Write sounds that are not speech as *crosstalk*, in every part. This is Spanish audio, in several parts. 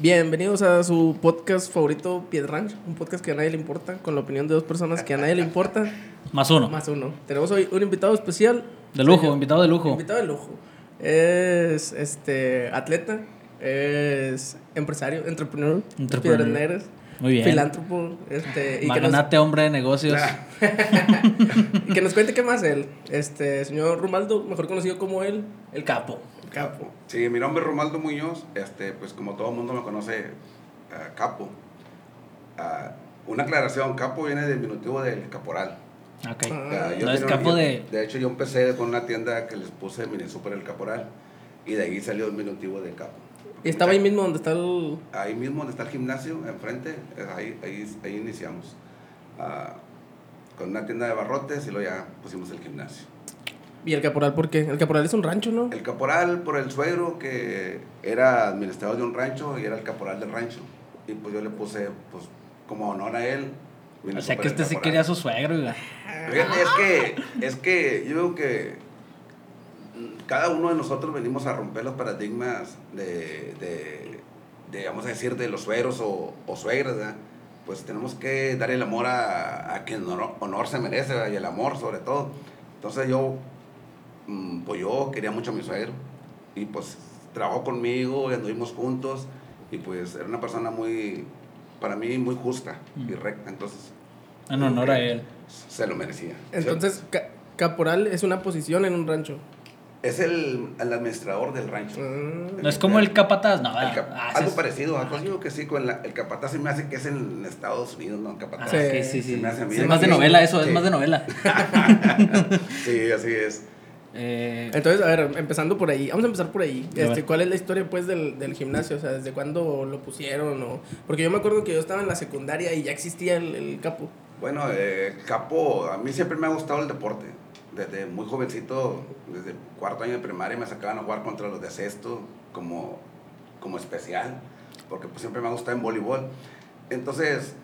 Bienvenidos a su podcast favorito, Piedranch, un podcast que a nadie le importa, con la opinión de dos personas que a nadie le importa. *laughs* Más uno. Más uno. Tenemos hoy un invitado especial. De lujo, invitado de lujo. Invitado de lujo. Es este atleta, es empresario, entrepreneur, Entrepreneur. piedras Muy bien. filántropo, este, y que, nos, Magnate, hombre de negocios. *laughs* y que nos cuente qué más él. Este señor Rumaldo, mejor conocido como él, el capo. Capo. Sí, mi nombre es Romaldo Muñoz, este, pues como todo el mundo me conoce, ah, Capo. Ah, una aclaración, Capo viene del diminutivo del caporal. Ok. Ah, Ah, yo no es capo de. De hecho, yo empecé con una tienda que les puse Mini Super el Caporal, y de ahí salió el diminutivo del Capo. Y estaba ahí mismo donde está el... Ahí mismo donde está el gimnasio, enfrente, es ahí, ahí, ahí iniciamos. Con una tienda de barrotes y luego ya pusimos el gimnasio. ¿Y el caporal por qué? El caporal es un rancho, ¿no? El caporal por el suegro que era administrador de un rancho y era el caporal del rancho. Y pues yo le puse, pues, como honor a él. O sea que este sí quería a su suegro. Fíjate, es que, es que yo digo que cada uno de nosotros venimos a romper los paradigmas de, de, de, vamos a decir, de los suegros o, o suegras, ¿verdad? Pues tenemos que dar el amor a, a quien honor, honor se merece, ¿verdad? y el amor sobre todo. Entonces yo, pues yo quería mucho a mi suegro y pues trabajó conmigo y anduvimos juntos y pues era una persona muy, para mí, muy justa y Mm. recta, entonces En honor a él. se lo merecía. Entonces, ca- caporal es una posición en un rancho. Es el, el administrador del rancho. Mm. No es como el capataz, no. El cap- ah, algo es- parecido, algo digo que sí, con la- el capataz se me hace que es en Estados Unidos, ¿no? El capataz. Ah, Sí, sí, sí. se me hace a mí. Es más de novela eso, Sí. es más de novela. *laughs* Sí, así es. Eh, Entonces, a ver, empezando por ahí, vamos a empezar por ahí. Este. ¿Cuál es la historia pues del, del gimnasio? O sea, ¿desde cuándo lo pusieron? O... Porque yo me acuerdo que yo estaba en la secundaria y ya existía el, el capo. Bueno, eh, Capo, a mí siempre me ha gustado el deporte. Desde muy jovencito, desde cuarto año de primaria, me sacaban a jugar contra los de sexto como, como especial, porque pues siempre me ha gustado en voleibol. Entonces,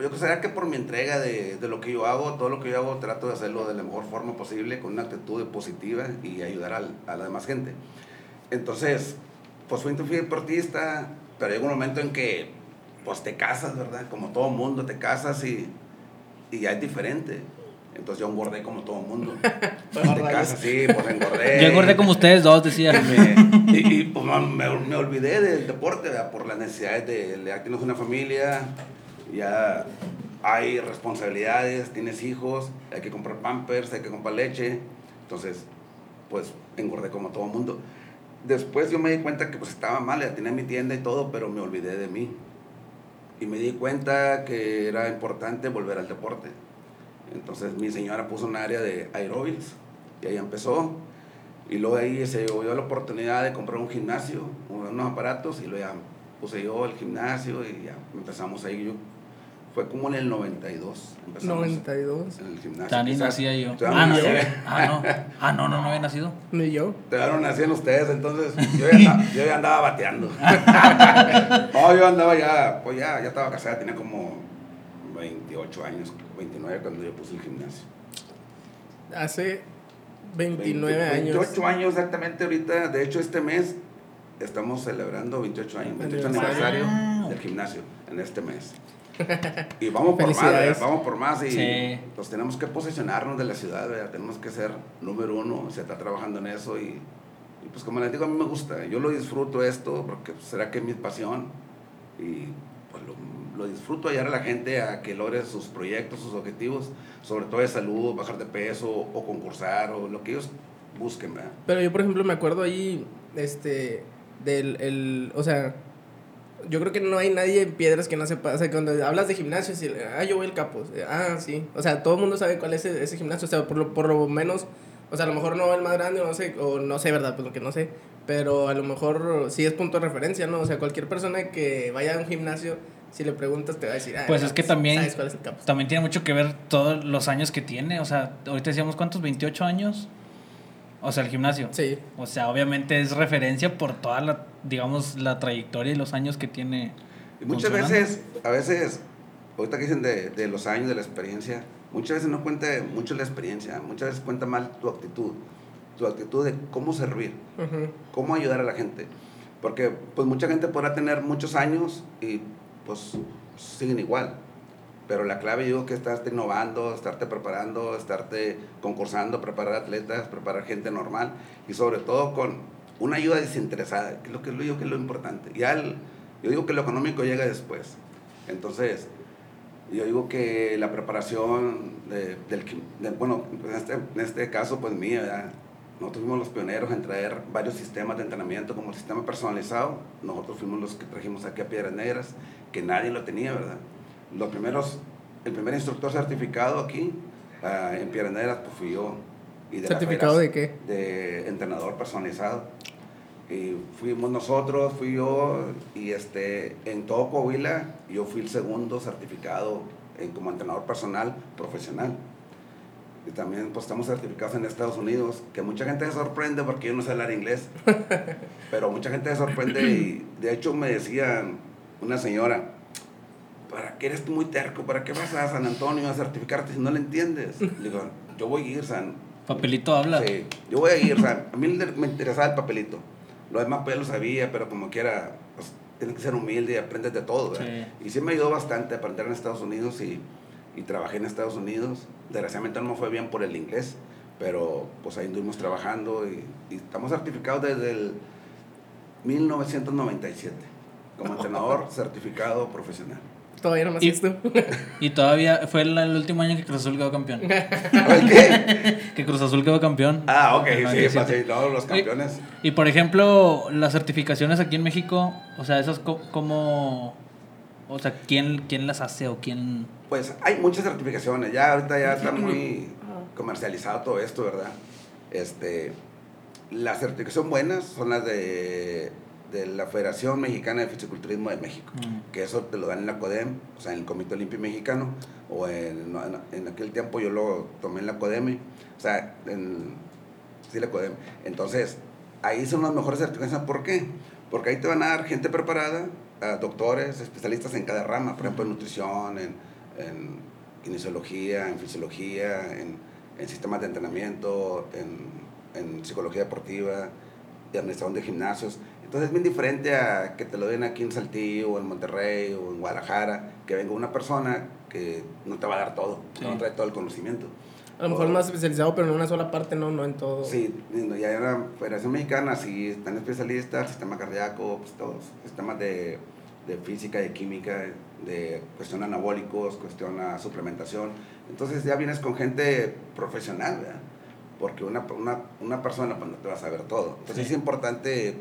yo creo que por mi entrega de, de lo que yo hago, todo lo que yo hago, trato de hacerlo de la mejor forma posible, con una actitud positiva y ayudar al- a la demás gente. Entonces, pues fui, fui deportista, pero llega un momento en que, pues te casas, ¿verdad? Como todo mundo, te casas y, y ya es diferente. Entonces yo engordé como todo mundo. *laughs* te casas, sí, pues engordé. yo engordé como ustedes dos, decía. Me- y, y, pues me, me- olvidé del deporte, ¿verdad? por las necesidades de, ya tienes una familia, ya hay responsabilidades, tienes hijos, hay que comprar pampers, hay que comprar leche, entonces pues engordé como todo mundo. Después yo me di cuenta que pues estaba mal, ya tenía mi tienda y todo, pero me olvidé de mí. Y me di cuenta que era importante volver al deporte. Entonces mi señora puso un área de aeróbics y ahí empezó. Y luego ahí se dio la oportunidad de comprar un gimnasio, unos aparatos, y luego ya puse yo el gimnasio y ya empezamos ahí. Yo, fue como en el 92. Empezamos 92. En el gimnasio. Tan ni Quizás- nacía yo. Ah, no ah, no. Ah, no, no, no había nacido. Ni yo. Todavía no nacían ustedes, entonces yo ya andaba, yo ya andaba bateando. *laughs* no, yo andaba ya, pues ya, ya estaba casada, tenía como 28 años, 29 cuando yo puse el gimnasio. Hace 29 20, años. 28 años exactamente ahorita, de hecho este mes estamos celebrando 28 años, 28 Aniversario. aniversario Wow. del gimnasio en este mes. *laughs* Y vamos por más. ¿verdad? vamos por más y Sí. pues tenemos que posicionarnos de la ciudad, ¿verdad? tenemos que ser número uno, se está trabajando en eso y, y, pues como les digo, a mí me gusta, yo lo disfruto esto porque será que es mi pasión y pues lo, lo disfruto ayudar a la gente a que logre sus proyectos, sus objetivos, sobre todo de salud, bajar de peso o concursar o lo que ellos busquen, ¿verdad? Pero yo, por ejemplo, me acuerdo ahí, este, del, el, o sea, yo creo que no hay nadie en piedras que no sepa, o sea, cuando hablas de gimnasio, si, ah, yo voy al capo, ah, sí, o sea, todo el mundo sabe cuál es ese, ese gimnasio, o sea, por lo, por lo menos, o sea, a lo mejor no el más grande, no sé, o no sé, ¿verdad? Pues lo que no sé, pero a lo mejor sí es punto de referencia, ¿no? O sea, cualquier persona que vaya a un gimnasio, si le preguntas, te va a decir, ah, Pues es que también- ¿Sabes cuál es el capo? También tiene mucho que ver todos los años que tiene. O sea, ahorita decíamos cuántos, 28 años. O sea, el gimnasio. Sí. O sea, obviamente es referencia por toda la, digamos, la trayectoria y los años que tiene. Y muchas veces, a veces, ahorita que dicen de, de los años, de la experiencia, muchas veces no cuenta mucho la experiencia, muchas veces cuenta mal tu actitud, tu actitud de cómo servir, Ujú. cómo ayudar a la gente. Porque pues mucha gente podrá tener muchos años y pues siguen igual. Pero la clave yo digo que estarte innovando, estarte preparando, estarte concursando, preparar atletas, preparar gente normal y sobre todo con una ayuda desinteresada, que es lo que yo que es lo importante. Ya el, yo digo que lo económico llega después. Entonces, yo digo que la preparación de, del, de- bueno, en este, en este caso pues mía, nosotros fuimos los pioneros en traer varios sistemas de entrenamiento como el sistema personalizado. Nosotros fuimos los que trajimos aquí a Piedras Negras, que nadie lo tenía, ¿verdad? Los primeros, el primer instructor certificado aquí ah, en Piedras pues fui yo. Y la ¿Certificado de qué? de entrenador personalizado. Y fuimos nosotros, fui yo, y este, en todo Coahuila yo fui el segundo certificado en, como entrenador personal profesional. Y también pues estamos certificados en Estados Unidos, que mucha gente se sorprende porque yo no sé hablar inglés. *laughs* Pero mucha gente se sorprende y de hecho me decían una señora, ¿para qué eres tú muy terco? ¿Para qué vas a San Antonio a certificarte si no le entiendes? Le *laughs* digo, yo voy a ir, San, Papelito habla. Sí, yo voy a ir, sea, a mí me interesaba el papelito. Lo demás pues lo sabía, pero como quiera, pues tienes que ser humilde y aprendes de todo, ¿verdad? Y sí me ayudó bastante a aprender en Estados Unidos y, y trabajé en Estados Unidos. Desgraciadamente no me fue bien por el inglés, pero pues ahí estuvimos trabajando y, y estamos certificados desde el 1997 como entrenador *laughs* certificado profesional. Todavía no me Y- asisto. Y todavía fue el, el último año que Cruz Azul quedó campeón. *laughs* ¿El qué? *laughs* que Cruz Azul quedó campeón. Ah, ok, sí, 97. sí, no, los campeones. Y por ejemplo, las certificaciones aquí en México, o sea, esas co- como... O sea, ¿quién, ¿quién las hace o quién...? Pues hay muchas certificaciones, ya ahorita ya está muy comercializado todo esto, ¿verdad? Este, las certificaciones buenas son las de, de la Federación Mexicana de Fisiculturismo de México, Mm. que eso te lo dan en la CODEM, o sea, en el Comité Olímpico Mexicano, o en, en, en aquel tiempo yo lo tomé en la CODEME, o sea, en, sí, la CODEM. Entonces, ahí son las mejores certificaciones, ¿por qué? Porque ahí te van a dar gente preparada, a doctores, especialistas en cada rama, por ejemplo, en nutrición, en, en kinesiología, en fisiología, en, en sistemas de entrenamiento, en, en psicología deportiva, y administración de gimnasios. Entonces es bien diferente a que te lo den aquí en Saltillo, o en Monterrey, o en Guadalajara, que venga una persona que no te va a dar todo, Sí. no trae todo el conocimiento. A lo mejor O- más especializado, pero en una sola parte, no, no en todo. Sí, ya en la Federación Mexicana sí están especialistas, sistema cardíaco, pues todos, sistemas de, de física, de química, de cuestión anabólicos, cuestión a suplementación. Entonces ya vienes con gente profesional, ¿verdad? Porque una, una, una persona pues, no te va a saber todo. Entonces Sí. es importante,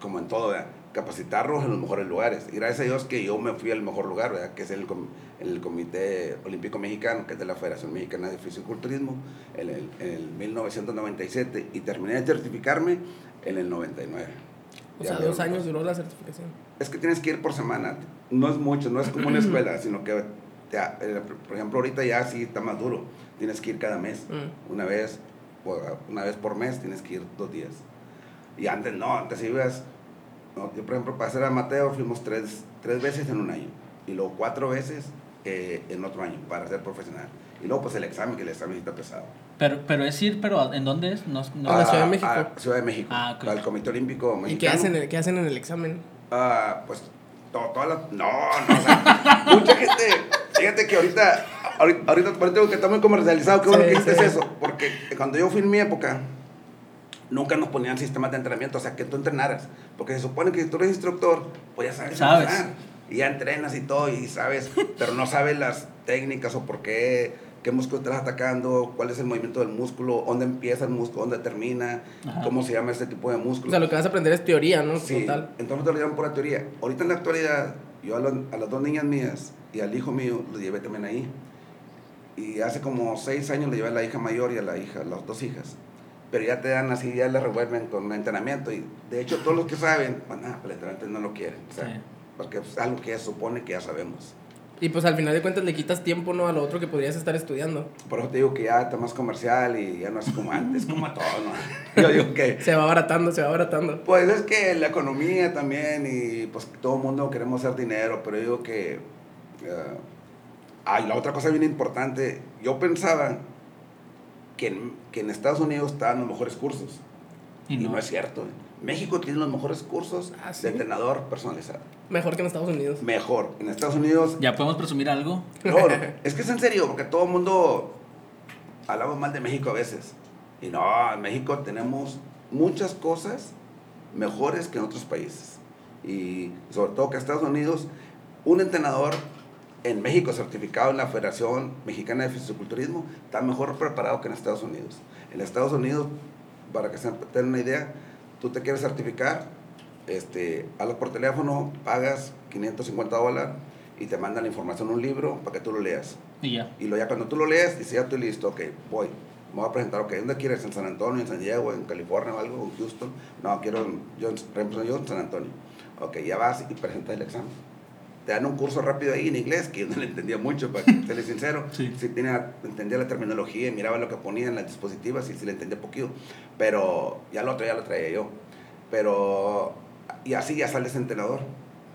como en todo, ¿verdad? capacitarlos en los mejores lugares. Y gracias a Dios que yo me fui al mejor lugar, ¿verdad? que es el, com- el Comité Olímpico Mexicano, que es de la Federación Mexicana de Fisiculturismo, en el, en el 1997, y terminé de certificarme en el 99. O Ya sea, dos años duró la certificación. Es que tienes que ir por semana. No es mucho, no es como una *clears throat* escuela, sino que, te- eh, por ejemplo, ahorita ya sí está más duro. Tienes que ir cada mes, Mm. una vez, una vez por mes tienes que ir dos días. Y antes no, antes ibas, no, yo por ejemplo para ser amateur fuimos tres, tres veces en un año y luego cuatro veces eh, en otro año para ser profesional. Y luego pues el examen, que el examen está pesado. Pero, pero es ir, pero ¿en dónde es? No, no- Ah, la Ciudad de A- México. a Ciudad de México, Ah, ok. al Comité Olímpico Mexicano. ¿Y qué hacen, qué hacen en el examen? Ah, pues to- todas las. No, no, o sea, *laughs* mucha gente. Fíjate que ahorita. Ahorita, ahorita, ahorita tengo que está muy comercializado. Qué bueno Sí, que dices sí. eso. Porque cuando yo fui en mi época, nunca nos ponían sistemas de entrenamiento. O sea, que tú entrenaras. Porque se supone que si tú eres instructor, pues ya sabes. Sabes. Y ya entrenas y todo, y sabes. Pero no sabes las técnicas o por qué. ¿Qué músculo estás atacando? ¿Cuál es el movimiento del músculo? ¿Dónde empieza el músculo? ¿Dónde termina? Ajá. ¿Cómo se llama este tipo de músculo? O sea, lo que vas a aprender es teoría, ¿no? Sí, Total. entonces te lo llevan por la teoría. Ahorita en la actualidad, yo a, lo- a las dos niñas mías y al hijo mío los llevé también ahí. Y hace como seis años le llevé a la hija mayor y a la hija, las dos hijas. Pero ya te dan así, ya le revuelven con entrenamiento. Y de hecho, todos los que saben, bueno, ah, pues el entrenamiento no lo quieren. O sea, Sí. Porque es algo que ya supone que ya sabemos. Y pues al final de cuentas le quitas tiempo, ¿no? A lo otro que podrías estar estudiando. Por eso te digo que ya está más comercial y ya no es como antes, como todo, ¿no? *laughs* Yo digo que *laughs* Se va abaratando, se va abaratando. Pues es que la economía también y pues todo el mundo queremos hacer dinero, pero yo digo que... eh, ay, la otra cosa bien importante, yo pensaba que en, que en Estados Unidos estaban los mejores cursos. Y, Y no. no. es cierto. México tiene los mejores cursos Ah, ¿sí? de entrenador personalizado. Mejor que en Estados Unidos. Mejor. En Estados Unidos ¿Ya podemos presumir algo? No, no, *laughs* es que es en serio, porque todo el mundo hablamos mal de México a veces. Y no, en México tenemos muchas cosas mejores que en otros países. Y sobre todo que Estados Unidos, un entrenador en México certificado en la Federación Mexicana de Fisiculturismo está mejor preparado que en Estados Unidos. En Estados Unidos, para que se tengan una idea, tú te quieres certificar, este, hablas por teléfono, pagas 550 dólares y te mandan la información en un libro para que tú lo leas. Y ya. Y lo, ya cuando tú lo lees, dices, ya estoy listo, ok, voy. Me voy a presentar, ok, ¿dónde quieres? ¿En San Antonio, en San Diego, en California o algo, en Houston? No, quiero, yo, en- por ejemplo, yo en San Antonio. Ok, ya vas y presentas el examen. Te dan un curso rápido ahí en inglés, que yo no le entendía mucho, para *laughs* serles sincero. Sí. Sí tenía, entendía la terminología y miraba lo que ponían en las dispositivas y sí le entendía poquito. Pero ya lo otro ya lo traía yo. Pero, y así ya sales entrenador.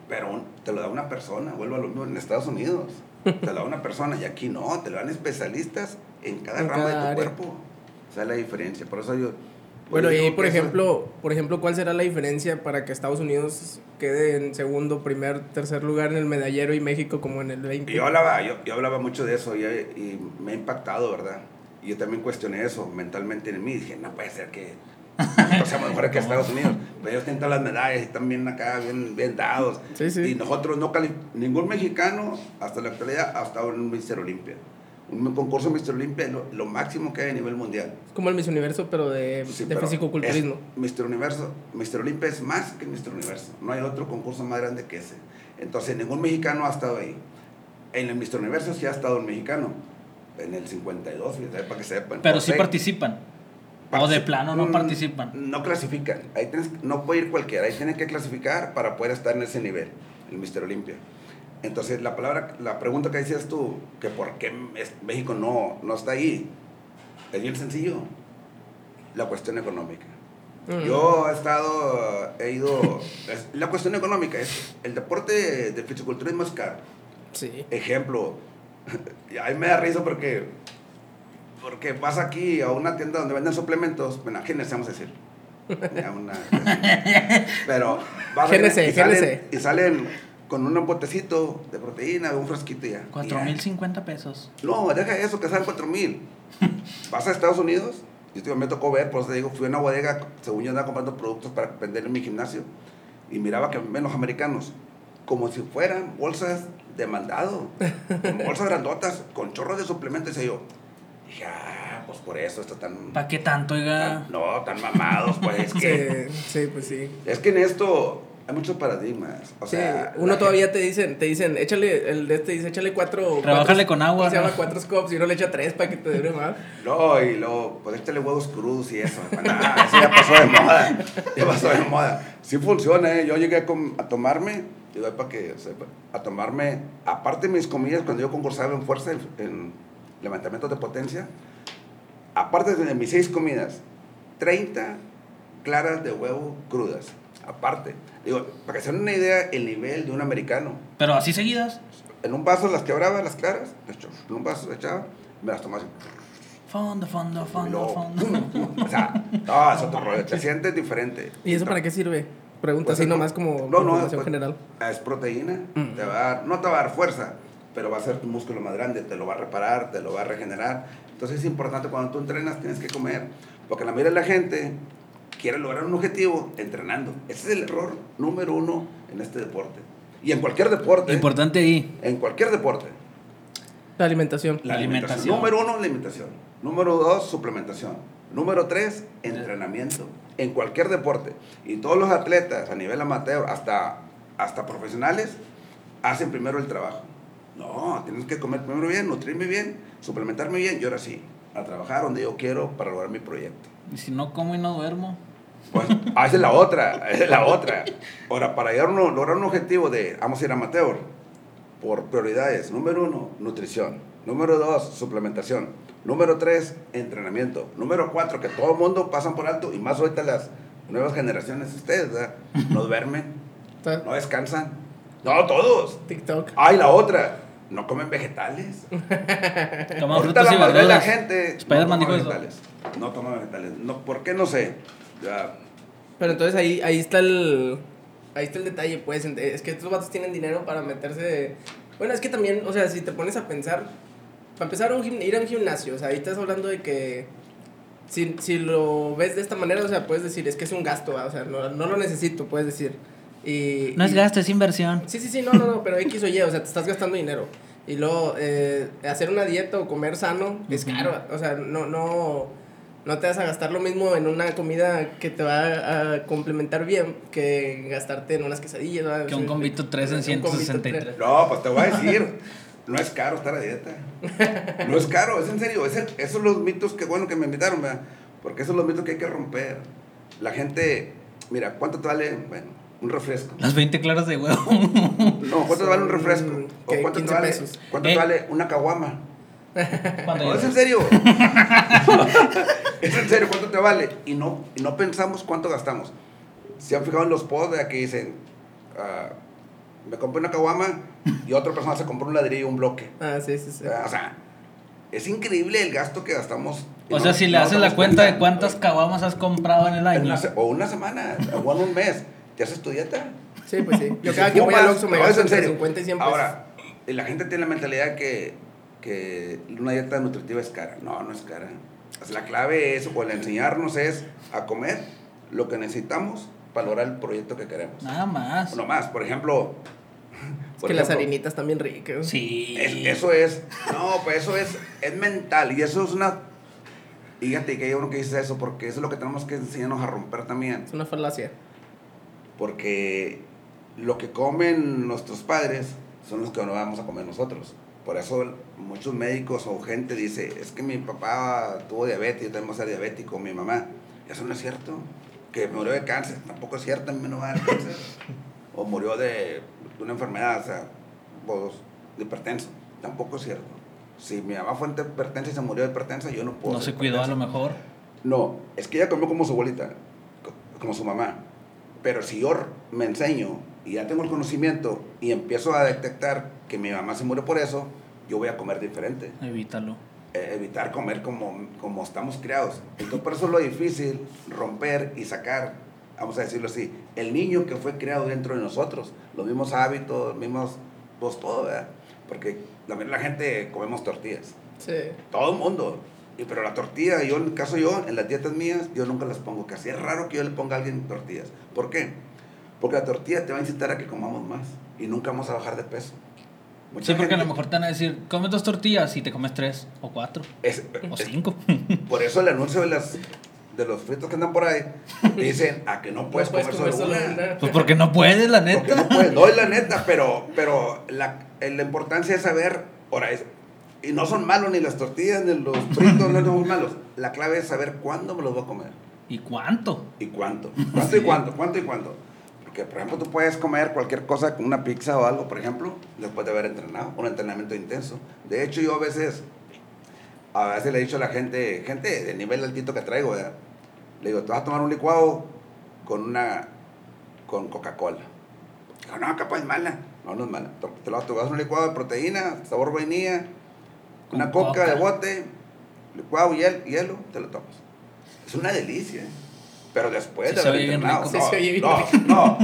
Pero te lo da una persona, vuelvo a lo mismo en Estados Unidos. *laughs* Te lo da una persona y aquí no, te lo dan especialistas en cada En rama cada de tu área. cuerpo. Esa es la diferencia. Por eso yo. Bueno, y por ejemplo, por ejemplo, ¿cuál será la diferencia para que Estados Unidos quede en segundo, primer, tercer lugar en el medallero y México como en el 20? Yo hablaba, yo, yo hablaba mucho de eso y, y me ha impactado, ¿verdad? Y yo también cuestioné eso mentalmente en mí. Dije, no puede ser que nosotros seamos mejores que Estados *laughs* Unidos. Pero ellos tienen todas las medallas y están bien acá, bien, bien dados. Sí, sí. Y nosotros no cali- ningún mexicano hasta la actualidad ha estado en un Mister Olimpia. Un concurso Mister Olimpia es lo, lo máximo que hay a nivel mundial. Es como el Miss Universo, pero de, Sí, de pero fisicoculturismo. es Mr. Universo, Mr. Olimpia es más que Mr. Universo. No hay otro concurso más grande que ese. Entonces, ningún mexicano ha estado ahí. En el Mr. Universo sí ha estado un mexicano. En el 52, fíjate, para que sepan. Pero sí participan. O de plano no Mm, participan. No clasifican. Ahí tienes- no puede ir cualquiera. Ahí tienen que clasificar para poder estar en ese nivel, el Mr. Olimpia. Entonces, la palabra, la pregunta que decías tú, que por qué México no, no está ahí, es bien sencillo. La cuestión económica. Mm. Yo he estado, he ido, es- la cuestión económica es, el deporte de fisiculturismo es caro. Sí. Ejemplo, *laughs* y a mí me da risa porque, porque vas aquí a una tienda donde venden suplementos, bueno, vamos a decir. *laughs* Una- pero vas a- y salen, y salen con un botecito de proteína, un frasquito ya. Cuatro mil cincuenta pesos. No, deja eso, que salen cuatro mil. *laughs* Vas a Estados Unidos, y esto me tocó ver, por eso te digo, fui a una bodega, según yo andaba comprando productos para vender en mi gimnasio, y miraba que ven los americanos, como si fueran bolsas de mandado, como *laughs* bolsas grandotas, con chorros de suplementos, y yo, dije, ah, pues por eso está tan... ¿Para qué tanto, oiga? tan- no, tan mamados, pues es *laughs* que... Sí, sí, pues sí. Es que en esto hay muchos paradigmas, o Sí, sea... uno la todavía te dicen, te dicen, échale, el de este dice, échale cuatro. Cuatro- con agua, ¿cómo Se ¿no? llama cuatro scopes y uno le echa tres para que te dure más. No, y luego, pues échale huevos crudos y eso. Nah, eso ya pasó de moda. Ya pasó de moda. Sí funciona, ¿eh? Yo llegué a, tomarme, digo, para que sepa, a tomarme, aparte de mis comidas, cuando yo concursaba en fuerza, en, en levantamientos de potencia, aparte de mis seis comidas, 30 claras de huevo crudas. Aparte. Digo, para que se den una idea, el nivel de un americano. Pero así seguidas. En un vaso las quebraba, las claras, en un vaso las echaba, me las tomaba así. Fondo, fondo, fondo, luego, fondo. pum, *laughs* pum. O sea, no, es otro rollo. Te *laughs* sientes diferente. ¿Y eso para qué sirve? Pregunta Pues así es nomás como no, no, información pues, general. Es proteína. Mm. Te va a dar, no te va a dar fuerza, pero va a hacer tu músculo más grande, te lo va a reparar, te lo va a regenerar. Entonces es importante cuando tú entrenas, tienes que comer. Porque la mayoría de la gente quiere lograr un objetivo entrenando. Ese es el error número uno en este deporte. Y en cualquier deporte. Importante ahí. En cualquier deporte. La alimentación. La alimentación. Número uno, la alimentación. Número dos, suplementación. Número tres, entrenamiento. En cualquier deporte. Y todos los atletas a nivel amateur, hasta, hasta profesionales, hacen primero el trabajo. No, tienes que comer primero bien, nutrirme bien, suplementarme bien y ahora sí, a trabajar donde yo quiero para lograr mi proyecto. Y si no como y no duermo. Pues, ah, esa es la otra, esa es la otra. Ahora, para llegar uno- lograr un objetivo de, vamos a ir amateur, por prioridades, número uno, nutrición. Número dos, suplementación. Número tres, entrenamiento. Número cuatro, que todo el mundo pasan por alto, y más ahorita las nuevas generaciones, ustedes, ¿verdad? No duermen, no descansan. No, todos. TikTok. Ay, la otra, no comen vegetales. Toma Ahorita frutas la y mayoría de la verduras. gente Spider-Man no toma dijo eso. vegetales. No toma vegetales. No, ¿Por qué? No sé. Ya, Pero entonces ahí, ahí está el. Ahí está el detalle, pues. Es que estos vatos tienen dinero para meterse. Bueno, es que también, o sea, si te pones a pensar. Para empezar, un gim- ir a un gimnasio, o sea, ahí estás hablando de que. Si, si lo ves de esta manera, o sea, puedes decir, es que es un gasto, ¿va? o sea, no, no lo necesito, puedes decir. Y, No es y- gasto, es inversión. Sí, sí, sí, no, no, no, pero X o Y, o sea, te estás gastando dinero. Y luego, eh, hacer una dieta o comer sano es caro. O sea, no, no, no te vas a gastar lo mismo en una comida que te va a complementar bien que gastarte en unas quesadillas. ¿verdad? Que un convito tres en un convito 163. tres. No, pues te voy a decir, no es caro estar a dieta. No es caro, es en serio. es el- esos son los mitos que bueno que me invitaron, ¿verdad? Porque esos son los mitos que hay que romper. La gente, mira, ¿cuánto te vale? Bueno, un refresco. Las 20 claras de huevo. No, ¿cuánto te vale un refresco? ¿O cuánto te 15 vale, pesos. ¿cuánto Eh. te vale una caguama? No, es en serio. *laughs* es en serio, ¿cuánto te vale? Y no, y no pensamos cuánto gastamos. Se han fijado en los posts de que dicen, ah, me compré una caguama y otra persona se compró un ladrillo, un bloque. Ah, sí, sí, sí. O sea, es increíble el gasto que gastamos. y O no- sea, si le no haces la cuenta de cuántas caguamas has comprado en el En año. una se- o una semana, o en un mes. ¿Te haces tu dieta? Sí, pues sí. Yo Y cada que voy al Oxxo me gasto en entre serio. 50 y 100 pesos. Ahora, y la gente tiene la mentalidad que, que una dieta nutritiva es cara. No, no es cara. O sea, la clave es, o el enseñarnos es a comer lo que necesitamos para lograr el proyecto que queremos. Nada más. No más, por ejemplo... es *laughs* por que las harinitas están bien ricas. Sí. es- eso es, no, pues eso es, es mental y eso es una... y Fíjate que hay uno que dice eso porque eso es lo que tenemos que enseñarnos a romper también. Es una falacia. porque lo que comen nuestros padres son los que no vamos a comer nosotros. Por eso muchos médicos o gente dice, es que mi papá tuvo diabetes, yo también voy a ser diabético, mi mamá. Eso no es cierto. Que murió de cáncer, tampoco es cierto, a mí me no va a dar cáncer. *laughs* o murió de una enfermedad, o sea, vos, de hipertenso, tampoco es cierto. Si mi mamá fue hipertensa y se murió de hipertensa, yo no puedo. No se cuidó a lo mejor. No, es que ella comió como su abuelita, co- como su mamá. Pero si yo me enseño y ya tengo el conocimiento y empiezo a detectar que mi mamá se murió por eso, yo voy a comer diferente. Evítalo. Eh, evitar comer como, como estamos criados. Entonces, por eso es lo difícil romper y sacar, vamos a decirlo así, el niño que fue criado dentro de nosotros, los mismos hábitos, los mismos, pues todo, ¿verdad? Porque la mayoría de la gente comemos tortillas. Sí. Todo el mundo. Y, pero la tortilla, yo en el caso yo, en las dietas mías, yo nunca las pongo casi. Es raro que yo le ponga a alguien tortillas. ¿Por qué? Porque la tortilla te va a incitar a que comamos más. Y nunca vamos a bajar de peso. Mucha Sí, porque a lo mejor te van a decir, come dos tortillas y te comes tres o cuatro es- o es- cinco. *laughs* por eso el anuncio de, las, de los fritos que andan por ahí, dicen a que no puedes, No puedes comer, comer solo una. Pues porque no puedes, la Porque neta. no puedes. Doy la *laughs* neta, pero, pero la, la importancia es saber, ahora es, y no son malos ni las tortillas ni los fritos, no son malos. La clave es saber cuándo me los voy a comer. ¿Y cuánto? ¿Y cuánto? *laughs* ¿Cuánto y cuánto? ¿Cuánto y cuánto? Porque, por ejemplo, tú puedes comer cualquier cosa con una pizza o algo, por ejemplo, después de haber entrenado, un entrenamiento intenso. De hecho, yo a veces, a veces le he dicho a la gente, gente de nivel altito que traigo, ¿verdad? le digo, te vas a tomar un licuado con una, con Coca-Cola. Digo, no, capaz es mala. No, no es mala. Te, lo vas a tomar un licuado de proteína, sabor vainilla, una coca, de bote, licuado, hiel, hielo, te lo tomas. Es una delicia. ¿eh? Pero después Sí, de haber entrenado. rico. Sí, se oye bien no, no.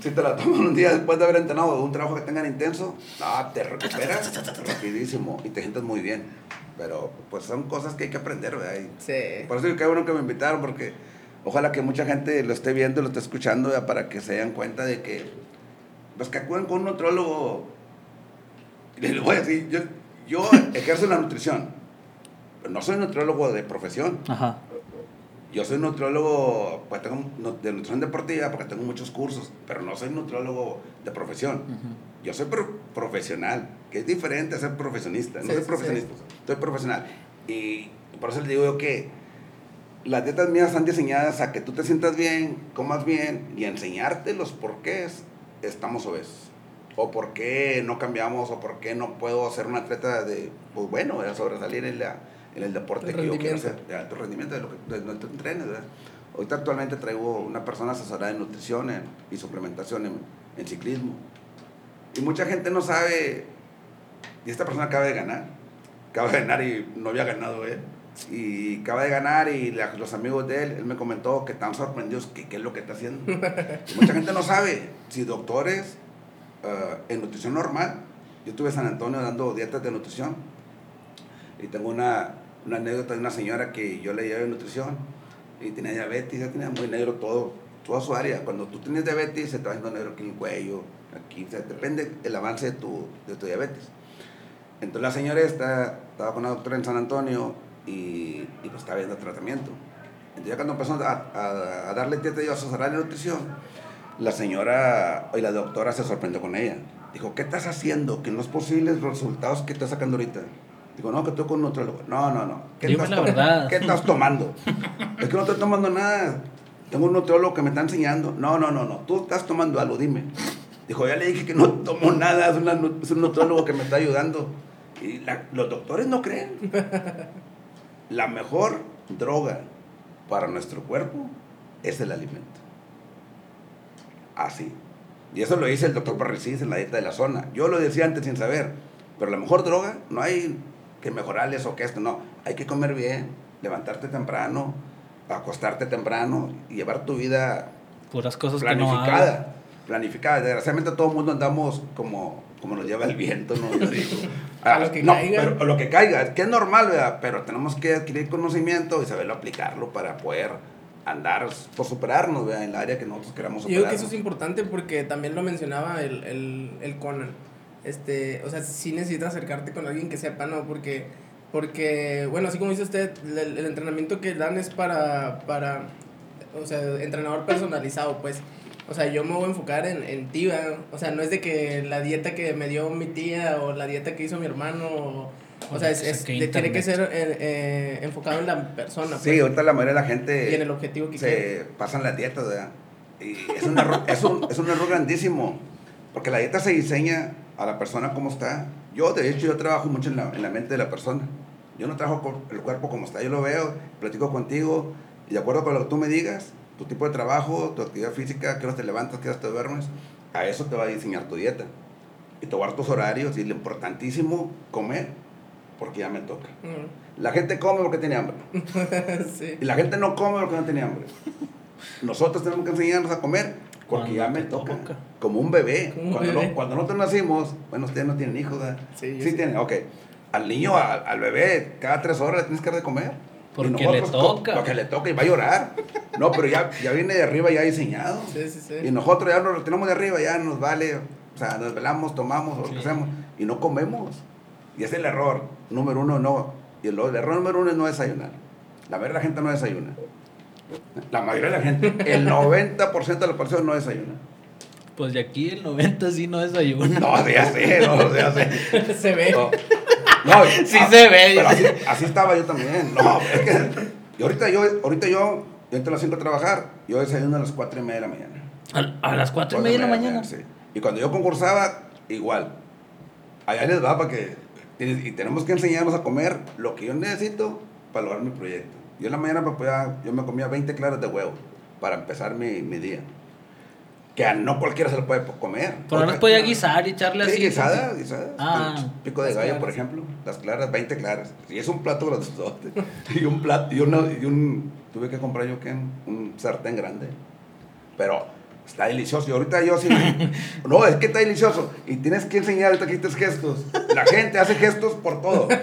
Si te la tomas un día después de haber entrenado un trabajo que tengan intenso, no, te recuperas rapidísimo y te sientes muy bien. Pero pues son cosas que hay que aprender, ¿verdad? Y Sí. por eso que bueno que me invitaron, porque ojalá que mucha gente lo esté viendo, lo esté escuchando, ¿verdad? para que se den cuenta de que, pues que acuden con un nutrólogo. Y les voy a decir, yo, yo ejerzo la nutrición, pero no soy nutrólogo de profesión. Ajá. Yo soy nutriólogo pues tengo de nutrición deportiva porque tengo muchos cursos, pero no soy nutriólogo de profesión. Yo soy pro- profesional, que es diferente a ser profesionista. No soy sí, profesionista, soy profesional. Y por eso les digo yo que las dietas mías están diseñadas a que tú te sientas bien, comas bien y a enseñarte los porqués estamos obesos. O por qué no cambiamos, o por qué no puedo ser un atleta de, pues bueno, de sobresalir en, la, en el deporte El que yo quiero hacer, de alto rendimiento, de lo que de, entrenes. ¿verdad? Ahorita actualmente traigo una persona asesorada en nutrición en- y suplementación en, en ciclismo. Y mucha gente no sabe, y esta persona acaba de ganar, acaba de ganar y no había ganado él. y acaba de ganar y la- los amigos de él, él me comentó que están sorprendidos que qué es lo que está haciendo. *laughs* Y mucha gente no sabe si doctores eh, en nutrición normal, yo estuve en San Antonio dando dietas de nutrición y tengo una, una anécdota de una señora que yo le llevé nutrición y tenía diabetes, ya tenía muy negro todo, toda su área. Cuando tú tienes diabetes se te va haciendo negro aquí en el cuello, aquí, o sea, depende el avance de tu, de tu diabetes. Entonces la señora esta, estaba con una doctora en San Antonio y, y pues estaba viendo tratamiento. Entonces ya cuando empezó a, a, a darle dieta y a asesorarle nutrición, la señora y la doctora se sorprendió con ella. Dijo, ¿qué estás haciendo? Que no es posible los resultados que estás sacando ahorita. Digo, no, que estoy con un nutriólogo. No, no, no. ¿Qué, Dime estás, la verdad. ¿Qué estás tomando? es que no estoy tomando nada. Tengo un nutriólogo que me está enseñando. No, no, no, no. Tú estás tomando algo, dime. Dijo, ya le dije que no tomo nada. Es, una es un nutriólogo que me está ayudando. Y la- los doctores no creen. La mejor droga para nuestro cuerpo es el alimento. Así. Y eso lo dice el doctor Parricis en la dieta de la zona. Yo lo decía antes sin saber. Pero la mejor droga no hay que mejorarles o que esto, no. Hay que comer bien, levantarte temprano, acostarte temprano y llevar tu vida Puras cosas que no planificada. Planificada. Desgraciadamente todo el mundo andamos como, como nos lleva el viento, ¿no? Yo digo. *laughs* A lo que no, caiga. pero a lo que caiga, que es normal, ¿verdad? Pero tenemos que adquirir conocimiento y saberlo aplicarlo para poder andar por superarnos, ¿verdad? En el área que nosotros queramos Yo superar. creo que eso es importante porque también lo mencionaba el, el, el Conan. Este, o sea, sí necesitas acercarte con alguien que sepa, ¿no? Porque, porque bueno, así como dice usted, el, el entrenamiento que dan es para, para, o sea, entrenador personalizado, pues. O sea, yo me voy a enfocar en, en ti, ¿verdad? O sea, no es de que la dieta que me dio mi tía o la dieta que hizo mi hermano, o, o sea, es, es- de- tiene que ser eh, eh, enfocado en la persona. Sí, pues, ahorita la mayoría de la gente y en el objetivo que quiere. se pasan las dietas, ¿verdad? Y es un, error, es, un, es un error grandísimo, porque la dieta se diseña a la persona como está. Yo, de hecho, yo trabajo mucho en la, en la mente de la persona. Yo no trabajo con el cuerpo como está, yo lo veo, platico contigo, y de acuerdo con lo que tú me digas, tu tipo de trabajo, tu actividad física, qué horas te levantas, qué horas te duermes, a eso te va a diseñar tu dieta. Y dar tus horarios, y lo importantísimo, comer, porque ya me toca. Mm. La gente come porque tiene hambre. *laughs* sí. Y la gente no come porque no tiene hambre. Nosotros tenemos que enseñarnos a comer porque ya me toca. toca. Como un bebé. Como un cuando, bebé. No, cuando nosotros nacimos, bueno, ustedes no tienen hijos, ¿verdad? Sí, sí sí. tienen, ok. Al niño, al, al bebé, cada tres horas le tienes que dar de comer. Porque nosotros le to- toca. Porque le toca y va a llorar. No, pero ya, ya viene de arriba ya diseñado. Sí, sí, sí. Y nosotros ya nos retiramos de arriba, ya nos vale. O sea, nos velamos, tomamos, o lo que hacemos. Y no comemos. Y es el error. Número uno, no. Y el, el error número uno es no desayunar. La de la gente no desayuna. La mayoría de la gente, el 90% de la población no desayuna. Pues de aquí el 90 sí no desayuna. No, ya sé, no, ya sé. Se ve. No, no, *laughs* Sí ah, se ve. Pero así, así estaba yo también. No, es que. Y ahorita yo, ahorita yo, yo entro a las 5 a trabajar, yo desayuno a las 4 y media de la mañana. A, a las 4 y media de la mañana. sí. Y cuando yo concursaba, igual. Allá les va para que. Y tenemos que enseñarnos a comer lo que yo necesito para lograr mi proyecto. Yo en la mañana pues, yo me comía 20 claras de huevo para empezar mi, mi día. Que a no cualquiera se lo puede comer. Pero no las podía guisar y echarle Sí, así. guisadas, guisadas. Ah, pico de gallo, claras. por ejemplo. Las claras, 20 claras. Y es un plato grandote. *laughs* y un plato, y, una- y un... Tuve que comprar yo, ¿qué? Un sartén grande. Pero está delicioso. Y ahorita yo sí... *laughs* no, es que está delicioso. Y tienes que enseñar ahorita que estos gestos. La gente hace gestos por todo. *laughs*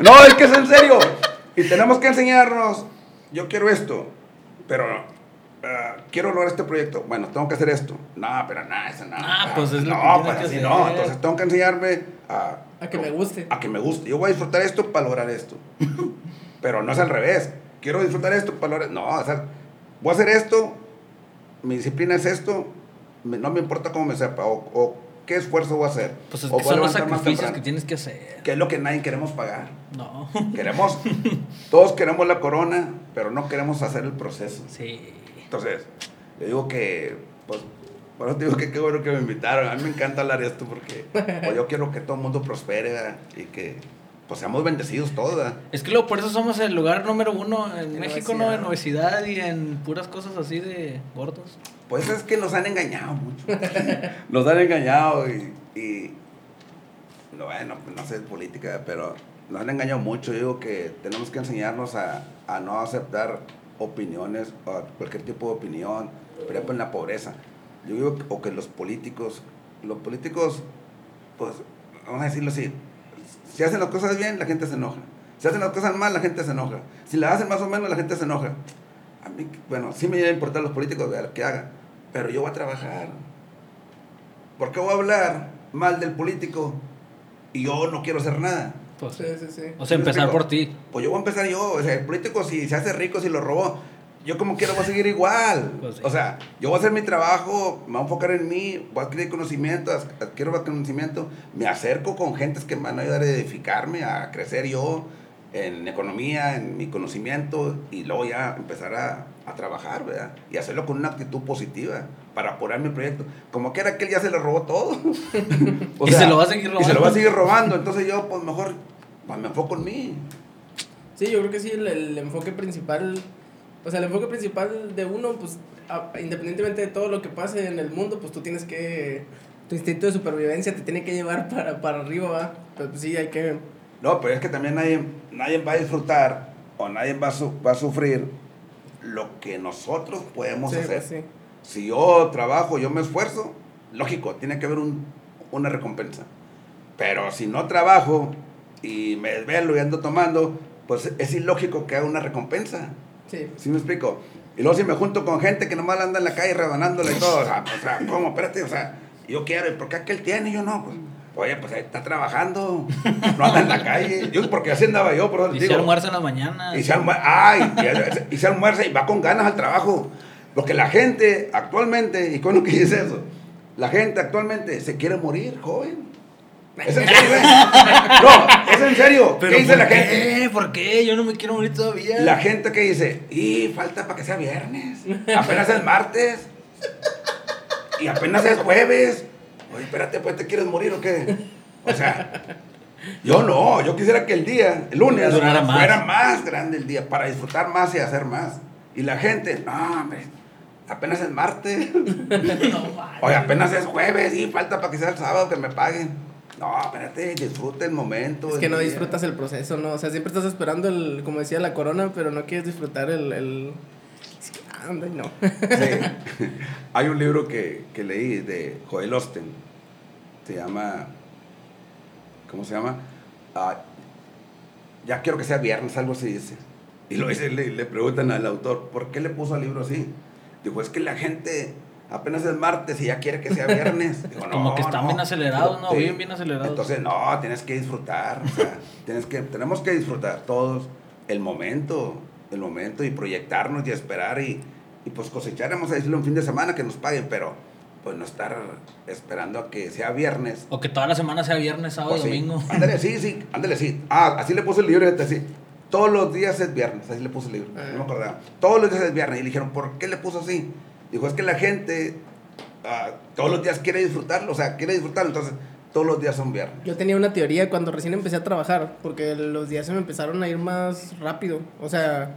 no, es que es en serio. Y tenemos que enseñarnos. Yo quiero esto. Pero ah, quiero lograr este proyecto. Bueno, tengo que hacer esto. No, pero nada, eso no. Ah, pues es lo no, pues así no. Entonces tengo que enseñarme a, A que me guste. a que me guste. Yo voy a disfrutar esto para lograr esto. *laughs* pero no es al revés. Quiero disfrutar esto para lograr. No, o sea, voy a hacer esto. Mi disciplina es esto. no me importa cómo me sepa. O, o qué esfuerzo voy a hacer. Pues es o que son los sacrificios que tienes que hacer. Que es lo que nadie queremos pagar. No. *laughs* Queremos, *laughs* todos queremos la corona, pero no queremos hacer el proceso. Sí. Entonces, yo digo que, pues, por eso te digo que qué bueno que me invitaron. A mí me encanta hablar de esto porque pues, yo quiero que todo el mundo prospere ¿verdad? y que, pues, seamos bendecidos todos. ¿verdad? Es que luego por eso somos el lugar número uno en En México, ¿no? En obesidad y en puras cosas así de gordos. Pues es que nos han engañado mucho. *laughs* Nos han engañado y, y no, bueno, pues, no sé política, pero nos han engañado mucho. Yo digo que tenemos que enseñarnos a, a no aceptar opiniones o cualquier tipo de opinión, por ejemplo en la pobreza. Yo digo, que- o que los políticos, los políticos, pues, vamos a decirlo así, si hacen las cosas bien, la gente se enoja. Si hacen las cosas mal, la gente se enoja. Si las hacen más o menos, la gente se enoja. A mí, bueno, sí me debe importar los políticos, lo que hagan, pero yo voy a trabajar. ¿Por qué voy a hablar mal del político y yo no quiero hacer nada? Pues, Sí, sí, sí. o sea, ¿Sí me empezar por ti. Pues yo voy a empezar yo. O sea, el político, si se hace rico, si lo robó, yo como quiero voy a seguir igual. Pues sí. O sea, yo voy a hacer mi trabajo, me voy a enfocar en mí, voy a adquirir conocimiento, ad- adquiero conocimiento, me acerco con gentes que me van a ayudar a edificarme, a crecer yo en economía, en mi conocimiento, y luego ya empezar a, a trabajar, ¿verdad? Y hacerlo con una actitud positiva para apurar mi proyecto. Como que era que él ya se le robó todo. *laughs* O Y se lo va a seguir Y se lo va a robando. seguir robando. Entonces yo, pues mejor, pues, me enfoco en mí. Sí, yo creo que sí, el, el enfoque principal, o sea, el enfoque principal de uno, pues, a- independientemente de todo lo que pase en el mundo, pues tú tienes que, tu instinto de supervivencia te tiene que llevar para, para arriba, ¿va? Pero pues sí, hay que, No, pero es que también nadie, nadie va a disfrutar o nadie va a, su- va a sufrir lo que nosotros podemos sí, hacer. pues, sí. Si yo trabajo, yo me esfuerzo, lógico, tiene que haber un- una recompensa. Pero si no trabajo y me desvelo y ando tomando, pues es ilógico que haga una recompensa. Sí, ¿Sí me explico? Y luego si me junto con gente que nomás anda en la calle rebanándola y todo, o sea, o sea, ¿cómo? Espérate, o sea, yo quiero, ¿y por qué aquel tiene y yo no? Pues, oye, pues ahí está trabajando, no anda en la calle. Yo, porque así andaba yo, por eso Y se almuerza en la mañana. Y se almuerza, ay, y, y se almuerza y va con ganas al trabajo. Lo que la gente actualmente, y con lo que dice eso, la gente actualmente se quiere morir, joven. ¿Es en serio, eh? No, es en serio. ¿Pero ¿Qué dice la qué? gente? ¿Por qué? Yo no me quiero morir todavía. La gente que dice, y falta para que sea viernes. Apenas es martes. Y apenas es jueves. Oye, espérate, pues te quieres morir o qué? O sea, yo no, yo quisiera que el día, el lunes, más. fuera más grande el día para disfrutar más y hacer más. Y la gente, no, hombre, apenas es martes. *laughs* Oye, apenas es jueves y falta para que sea el sábado que me paguen. No, espérate, disfruta el momento. es que no día. disfrutas el proceso, ¿no? O sea, siempre estás esperando el, como decía, la corona, pero no quieres disfrutar el, el... y no. Sí. *laughs* Hay un libro que, que leí de Joel Osten. Se llama. ¿Cómo se llama? Ah, ya quiero que sea viernes, algo así dice. Y lo dice, le, le preguntan al autor, ¿por qué le puso al libro así? Dijo, es que la gente apenas es martes y ya quiere que sea *laughs* viernes. Digo, Como que están bien acelerados, ¿no? Sí. Bien, bien acelerados. Entonces, no, tienes que disfrutar. O sea, *laughs* tienes que, tenemos que disfrutar todos el momento, el momento y proyectarnos y esperar y, y pues cosechar, vamos a decirlo, un fin de semana que nos paguen, pero pues no estar esperando a que sea viernes. O que toda la semana sea viernes, sábado Pues y sí. domingo. *laughs* Ándale, sí, sí, ándale, sí. Ah, así le puse el libro, así. Todos los días es viernes, así le puse el libro, Ah. no me acordaba. Todos los días es viernes. Y le dijeron, ¿por qué le puso así? Dijo, es que la gente ah, todos los días quiere disfrutarlo, o sea, quiere disfrutarlo, entonces todos los días son viernes. Yo tenía una teoría cuando recién empecé a trabajar, porque los días se me empezaron a ir más rápido. O sea,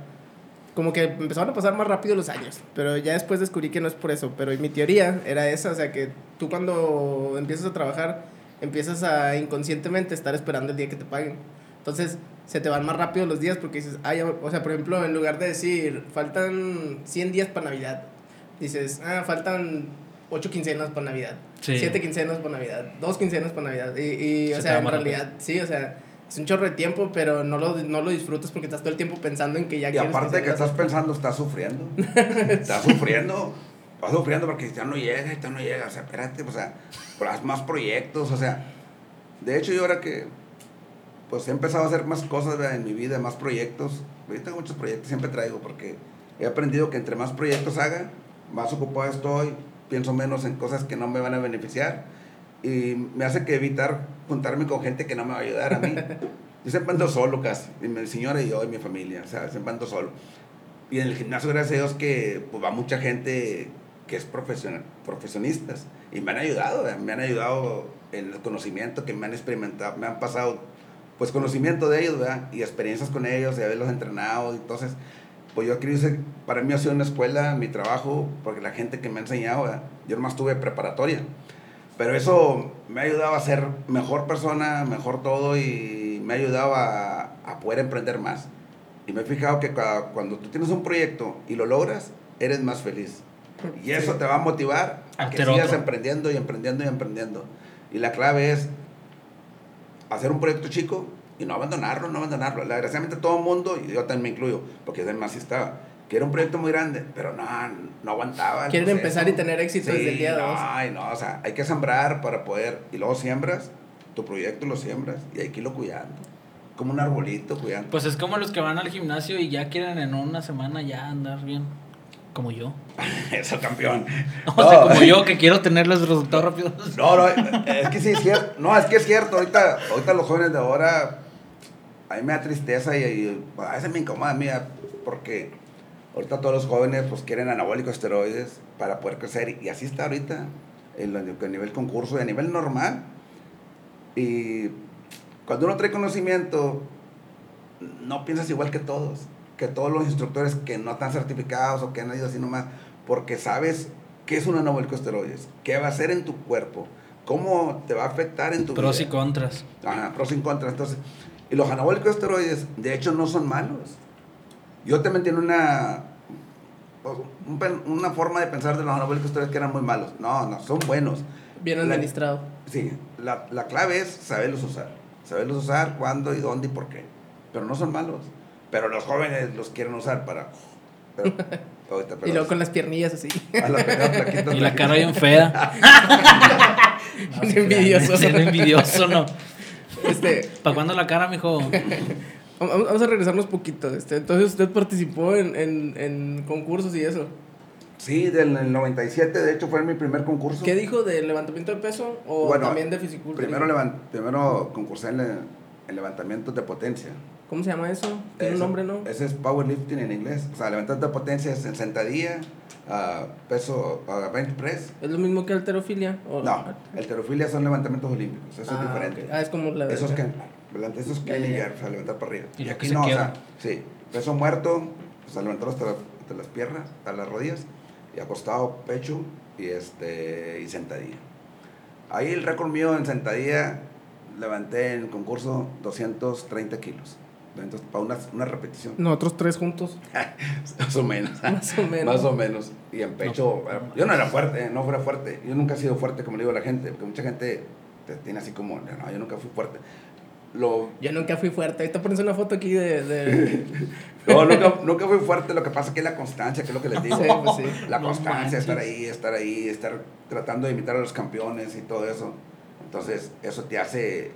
como que empezaron a pasar más rápido los años. Pero ya después descubrí que no es por eso. Pero mi teoría era esa, o sea, que tú cuando empiezas a trabajar, empiezas a inconscientemente estar esperando el día que te paguen. Entonces, se te van más rápido los días porque dices, ah, ya- o sea, por ejemplo, en lugar de decir, faltan 100 días para Navidad, dices, ah, faltan 8 quincenas para Navidad, Sí. 7 quincenas para Navidad, 2 quincenas para Navidad. Y, y, Se o sea, en más rápido. realidad, sí, o sea, es un chorro de tiempo, pero no lo, no lo disfrutas porque estás todo el tiempo pensando en que ya Y quieres aparte de que estás pensando, estás sufriendo. *laughs* estás sufriendo. Estás sufriendo porque ya no llega, ya no llega. O sea, espérate, o sea, haz más proyectos. O sea, de hecho, yo ahora que pues he empezado a hacer más cosas ¿verdad? en mi vida, más proyectos. Yo tengo muchos proyectos, siempre traigo porque he aprendido que entre más proyectos haga, más ocupado estoy, pienso menos en cosas que no me van a beneficiar y me hace que evitar juntarme con gente que no me va a ayudar a mí. *laughs* Yo siempre ando solo casi, y mi señora y yo y mi familia, o sea, siempre ando solo. Y en el gimnasio, gracias a Dios, que pues, va mucha gente que es profesional, profesionistas y me han ayudado, ¿verdad? me han ayudado en el conocimiento que me han experimentado, me han pasado pues conocimiento de ellos, ¿verdad? Y experiencias con ellos, de haberlos entrenado, entonces, pues yo creo que para mí ha sido una escuela, mi trabajo, porque la gente que me ha enseñado, ¿verdad? yo nomás tuve preparatoria, pero eso me ha ayudado a ser mejor persona, mejor todo y me ha ayudado a, a poder emprender más. Y me he fijado que cua- cuando tú tienes un proyecto y lo logras, eres más feliz. Y eso te va a motivar a que sigas otro. emprendiendo y emprendiendo y emprendiendo. Y la clave es hacer un proyecto chico y no abandonarlo, no abandonarlo. La- Desgraciadamente todo el mundo, y yo también me incluyo, porque es más estaba, que era un proyecto muy grande, pero no, no aguantaba. el Quieren proceso. empezar y tener éxito desde el día no, dos. Ay, no, o sea, hay que sembrar para poder, y luego siembras, tu proyecto lo siembras, y hay que irlo cuidando. Como un arbolito cuidando. Pues es como los que van al gimnasio y ya quieren en una semana ya andar bien. Como yo. *laughs* *laughs* Eso, campeón. O sea, como yo que quiero tener los resultados rápidos. *laughs* No, no, es que sí es cierto. No, es que es cierto. Ahorita, ahorita los jóvenes de ahora, a mí me da tristeza y, y a veces me incomoda a mí, ah, porque ahorita todos los jóvenes pues quieren anabólicos esteroides para poder crecer y así está ahorita en lo- a nivel concurso y a nivel normal. Y cuando uno trae conocimiento, no piensas igual que todos, que todos los instructores que no están certificados o que han ido así nomás, porque sabes qué es un anabólico esteroides, qué va a hacer en tu cuerpo, cómo te va a afectar en tu Pros y contras. Ajá, pros y contras. Entonces, y los anabólicos esteroides, de hecho, no son malos. Yo también tengo una, pues, un una forma de pensar de los anabólicos esteroides que eran muy malos. No, no, son buenos. Bien La- administrado. Sí, la, la clave es saberlos usar. Saberlos usar, cuándo y dónde y por qué. Pero no son malos. Pero los jóvenes los quieren usar para... Pero, *laughs* ahorita, pero- Y luego con las piernillas así. a la plaquita, Y la cara bien fea. *laughs* envidioso. Ser envidioso, ¿no? Este, ¿Para cuándo la cara, mijo? *laughs* vamos a regresarnos poquito. Este, entonces usted participó en, en, en concursos y eso. Sí, del el 97, de hecho, fue mi primer concurso. ¿Qué dijo de levantamiento de peso o Bueno, también de fisiculturismo? Primero, levan- primero concursé en, en levantamientos de potencia. ¿Cómo se llama eso? Tiene un Eso- nombre, ¿no? Ese es powerlifting en inglés. O sea, levantamiento de potencia es en sentadilla, ah, peso, ah, bench press. ¿Es lo mismo que alterofilia? ¿O- No, alterofilia son levantamientos olímpicos. Eso Ah, es diferente. ok. Ah, es como la de... Esos que, delante esos Ya, que ya, ya. linear, o sea, levantar para arriba. Y Y, aquí que se no, o sea, sí, peso muerto, o sea, levantar hasta, la- hasta las piernas, hasta las rodillas, y acostado, pecho, y este, y sentadilla. Ahí el récord mío en sentadilla, levanté en concurso 230 kilos. Entonces, para una, una repetición. Nosotros tres juntos. *laughs* Más o menos. *laughs* Más o menos. Más o menos. Y en pecho, yo no era fuerte, no fuera fuerte. Yo nunca he sido fuerte, como le digo a la gente, porque mucha gente te tiene así como, no, yo nunca fui fuerte. Lo, Yo nunca fui fuerte. Ahorita pones una foto aquí de... de... *laughs* no, nunca, nunca fui fuerte, lo que pasa es que es la constancia, que es lo que les digo. Sí, pues sí. La No constancia, manches. estar ahí, estar ahí, estar tratando de imitar a los campeones y todo eso. Entonces, eso te hace,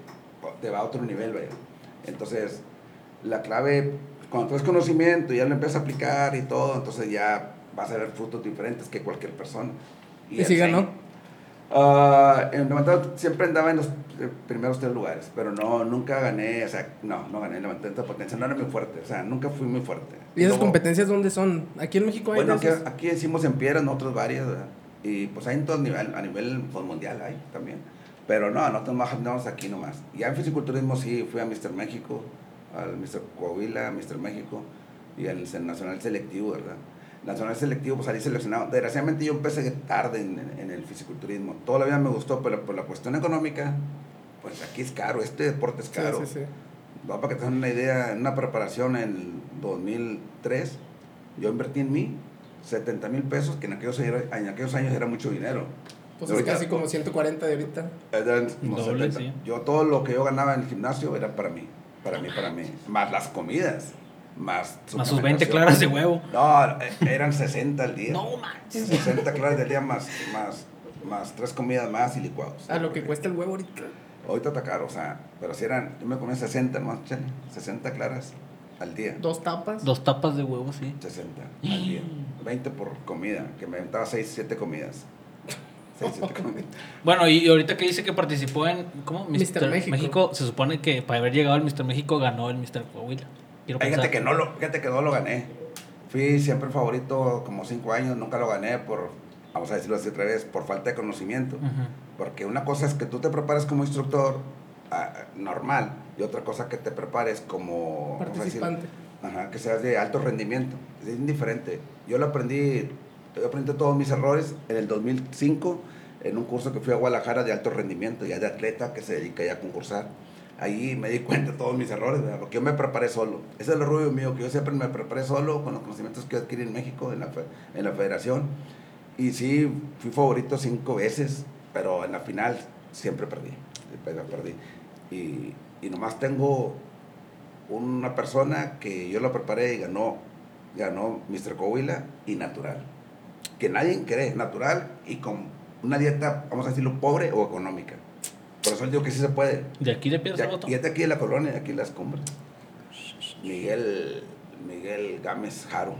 te va a otro nivel, vaya. Entonces, la clave, cuando tú tienes conocimiento y ya lo empiezas a aplicar y todo, entonces ya vas a ver frutos diferentes que cualquier persona. ¿Y si ganó? Ah, en levantado siempre andaba en los eh, primeros tres lugares, pero no, nunca gané, o sea, no, no gané en levantamiento de potencia, no era muy fuerte, o sea, nunca fui muy fuerte. ¿Y esas Luego- competencias dónde son? ¿Aquí en México hay bueno, aquí, aquí decimos en piedras, nosotros varias, ¿verdad? Y pues hay en todo nivel, a nivel pues, mundial hay también. Pero no, más andamos aquí nomás. Ya en fisiculturismo sí, fui a Mr. México, al Mr. Coahuila, Mr. México y al Nacional Selectivo, ¿verdad? Nacional Selectivo, pues salí seleccionado. Desgraciadamente yo empecé tarde en, en- en el fisiculturismo. Toda la vida me gustó, pero por la cuestión económica, pues aquí es caro, este deporte es Sí, caro. sí, sí. Va, para que te den una idea, en una preparación en el 2003, yo invertí en mí 70 mil pesos, que en aquellos, era- en aquellos años era mucho dinero. Pues es casi como 140 de ahorita. Eran como Doble, 70. sí. Yo todo lo que yo ganaba en el gimnasio era para mí, para mí, para mí. Más las comidas, más... Más sus 20 suplementación. claras de huevo. *laughs* No, eran 60 al día. No manches. 60 claras del día más, más, más tres comidas más y licuados. A lo que cuesta el huevo ahorita. Ahorita está caro, o sea, pero si eran, yo me comía 60 más, chale, 60 claras al día. Dos tapas. Dos tapas de huevo, sí. 60 al día. *gasps* 20 por comida, que me aventaba 6, 7 comidas. 6, 7 *laughs* comidas. Bueno, y ahorita que dice que participó en. ¿Cómo? Mr. México. Se supone que para haber llegado al Mr. México ganó el Mr. Coahuila. Quiero Fíjate pensar. que, no lo, fíjate que no lo gané. Fui siempre favorito como 5 años, nunca lo gané por, vamos a decirlo así otra vez, por falta de conocimiento. Ujú. Porque una cosa es que tú te prepares como instructor ah, normal y otra cosa que te prepares como Participante. Ajá, que seas de alto rendimiento. Es indiferente. Yo lo aprendí, yo aprendí todos mis errores en el 2005 en un curso que fui a Guadalajara de alto rendimiento, ya de atleta que se dedica ya a concursar. Ahí me di cuenta de todos mis errores, porque yo me preparé solo. Ese es el orgullo mío, que yo siempre me preparé solo con los conocimientos que adquirí en México, en la, en la federación. Y sí, fui favorito cinco veces, pero en la final siempre perdí. Siempre perdí. Y, y nomás tengo una persona que yo la preparé y ganó, ganó Mr. Coahuila y natural. Que nadie cree, natural y con una dieta, vamos a decirlo, pobre o económica. Por eso digo que sí se puede. ¿De aquí de Piedras Y de aquí en la colonia, de aquí en las cumbres. Miguel, Miguel Gámez Jaro.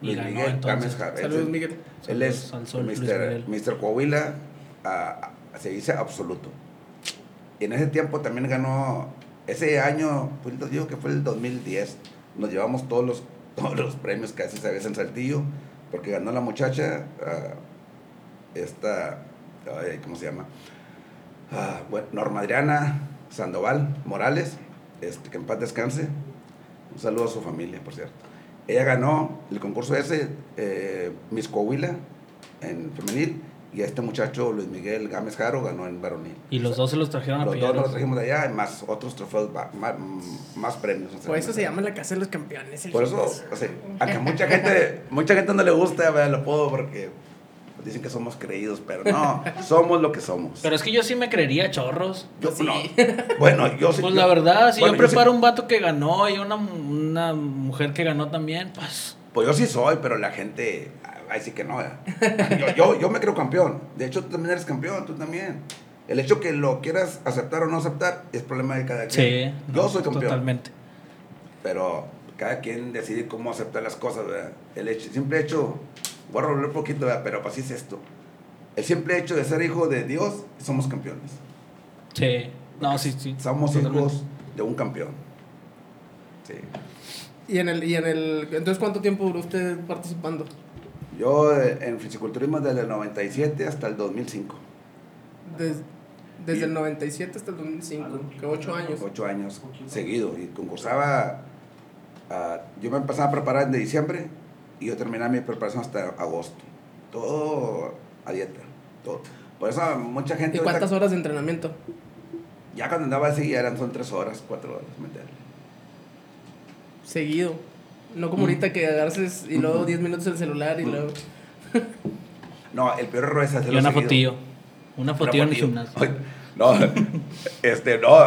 Miguel Gámez Jaro. Saludos, Miguel. Él es Mr. Coahuila, se dice absoluto. Y en ese tiempo también ganó, ese año, pues, digo que fue el 2010, nos llevamos todos los, *laughs* todos los premios que hace vez en Saltillo, porque ganó la muchacha, esta, ¿cómo se llama? Ah, bueno, Norma Adriana Sandoval Morales, este, que en paz descanse. Un saludo a su familia, por cierto. Ella ganó el concurso ese, eh, Miss Coahuila, en femenil, y este muchacho, Luis Miguel Gámez Jaro, ganó en varonil. Y los dos se los trajeron a Los dos los trajimos de allá, más otros trofeos, más, más premios. Por eso se llama la Casa de los Campeones. Por eso, o sea, a mucha gente, mucha gente no le gusta, lo puedo porque dicen que somos creídos, pero no, *laughs* somos lo que somos. Pero es que yo sí me creería chorros. Yo sí. *laughs* Bueno, yo sí. Pues la verdad, si yo preparo un vato que ganó y una, una mujer que ganó también, pues. Pues yo sí soy, pero la gente. Ahí sí que no. Yo, yo, yo me creo campeón. De hecho, tú también eres campeón, tú también. El hecho que lo quieras aceptar o no aceptar es problema de cada quien. Sí. Yo soy campeón. Totalmente. Pero cada quien decide cómo aceptar las cosas, ¿verdad? El hecho, simple hecho voy a robar un poquito, pero así es esto. El simple hecho de ser hijo de Dios, somos campeones. Sí, no, sí, sí. Somos hijos de un campeón. Sí. ¿Y en el, y en el, entonces cuánto tiempo duró usted participando? Yo eh, en fisiculturismo desde el 97 hasta el 2005. desde el 97 hasta el 2005, que ocho años. Ocho años seguido. Y concursaba, yo me empezaba a preparar en diciembre y yo terminé mi preparación hasta agosto. Todo a dieta, todo. Por eso mucha gente... ¿Y cuántas horas de entrenamiento? Ya cuando andaba así eran son tres horas, cuatro horas, meterle. Seguido. No como mm. ahorita que agarces y luego 10 minutos el celular y mm. luego... *laughs* no, el peor error es hacerlo Y una fotillo. Una fotillo en el gimnasio. No, *laughs* este, no,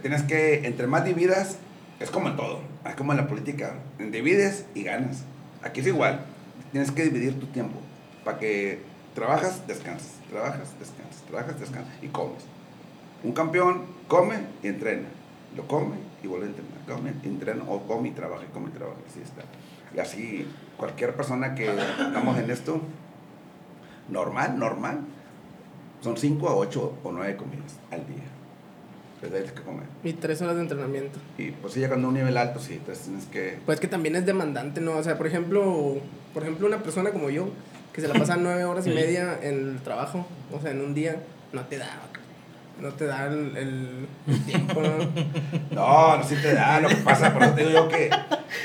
tienes que, entre más dividas, es como en todo, es como en la política, divides y ganas. Aquí es igual. Tienes que dividir tu tiempo para que trabajas, descansas, trabajas, descansas, trabajas, descansas y comes. Un campeón come y entrena. Lo come y vuelve a entrenar. Come, entrena o come y trabaja y come y trabaja. Así está. Y así cualquier persona que estamos en esto, normal, normal, son 5 a 8 o 9 comidas al día que comer. Y tres horas de entrenamiento. Y pues sí, llegando a un nivel alto, sí, entonces tienes que... Pues que también es demandante, ¿no? O sea, por ejemplo, por ejemplo una persona como yo, que se la pasa nueve horas y media en el trabajo, o sea, en un día, no te da, no te da el, el tiempo, ¿no? *laughs* no, no sí te da, lo que pasa, por eso te digo yo que...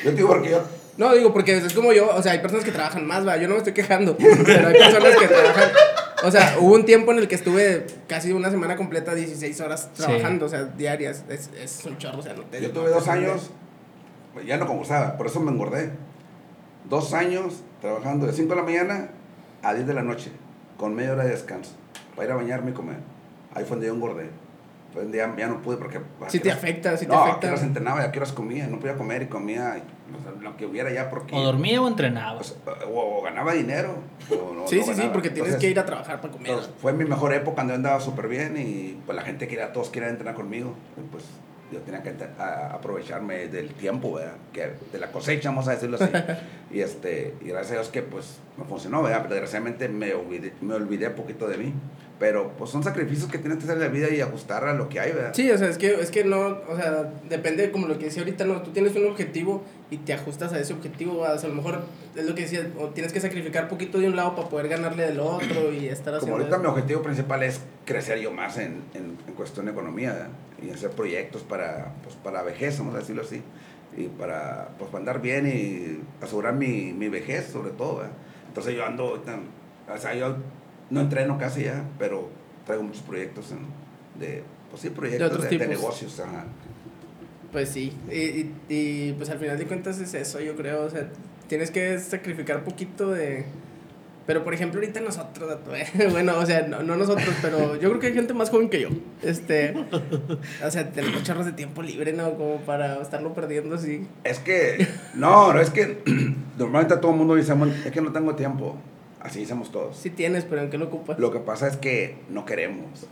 Yo te digo porque yo... No, digo, porque es como yo, o sea, hay personas que trabajan más, va, yo no me estoy quejando, pero hay personas que trabajan o sea, hubo un tiempo en el que estuve casi una semana completa, 16 horas trabajando, o sea, diarias. Es, es, un chorro, o sea, no te Yo tuve dos años, ya no concursaba, por eso me engordé. Dos años trabajando de 5 de la mañana a 10 de la noche, con media hora de descanso, para ir a bañarme y comer. Ahí fue donde yo engordé. Donde ya, no pude porque... Si te afecta, si te afecta. No, a entrenaba y a qué horas comía. No podía comer y comía lo que hubiera ya porque... O dormía o entrenaba. o, ganaba dinero. sí, sí, sí, porque tienes que ir a trabajar para comer. fue mi mejor época cuando andaba súper bien y pues la gente quería, todos querían entrenar conmigo. pues yo tenía que aprovecharme del tiempo, ¿verdad? Que de la cosecha, vamos a decirlo así. *laughs* y, este, y gracias a Dios que pues me funcionó, ¿verdad? Pero desgraciadamente me olvidé, me olvidé un poquito de mí. Pero pues son sacrificios que tienes que hacer en la vida y ajustar a lo que hay, ¿verdad? Sí, o sea, es que, es que no, o sea, depende como lo que decía ahorita, no, tú tienes un objetivo y te ajustas a ese objetivo, o sea, a lo mejor es lo que decía, o tienes que sacrificar poquito de un lado para poder ganarle del otro y estar haciendo... Como ahorita mi objetivo principal es crecer yo más en, en, en cuestión de economía y hacer proyectos para, pues, para vejez, vamos a decirlo así, y para, pues, andar bien y asegurar mi, mi vejez sobre todo, ¿verdad? Entonces yo ando, o sea, yo no entreno casi ya, pero traigo muchos proyectos de Pues sí, proyectos de, negocios, ajá. Pues sí, y, pues al final de cuentas es eso, yo creo, o sea, tienes que sacrificar poquito de... Pero por ejemplo ahorita nosotros, eh, *laughs* bueno, o sea, no, no nosotros, pero yo creo que hay gente más joven que yo, este, o sea, tenemos chorros de tiempo libre, ¿no? Como para estarlo perdiendo así. Es que, no, no, es que *clears throat* normalmente todo el mundo dice, "Bueno, es que no tengo tiempo. Así decimos todos. Sí tienes, pero ¿en qué lo ocupas? Lo que pasa es que no queremos.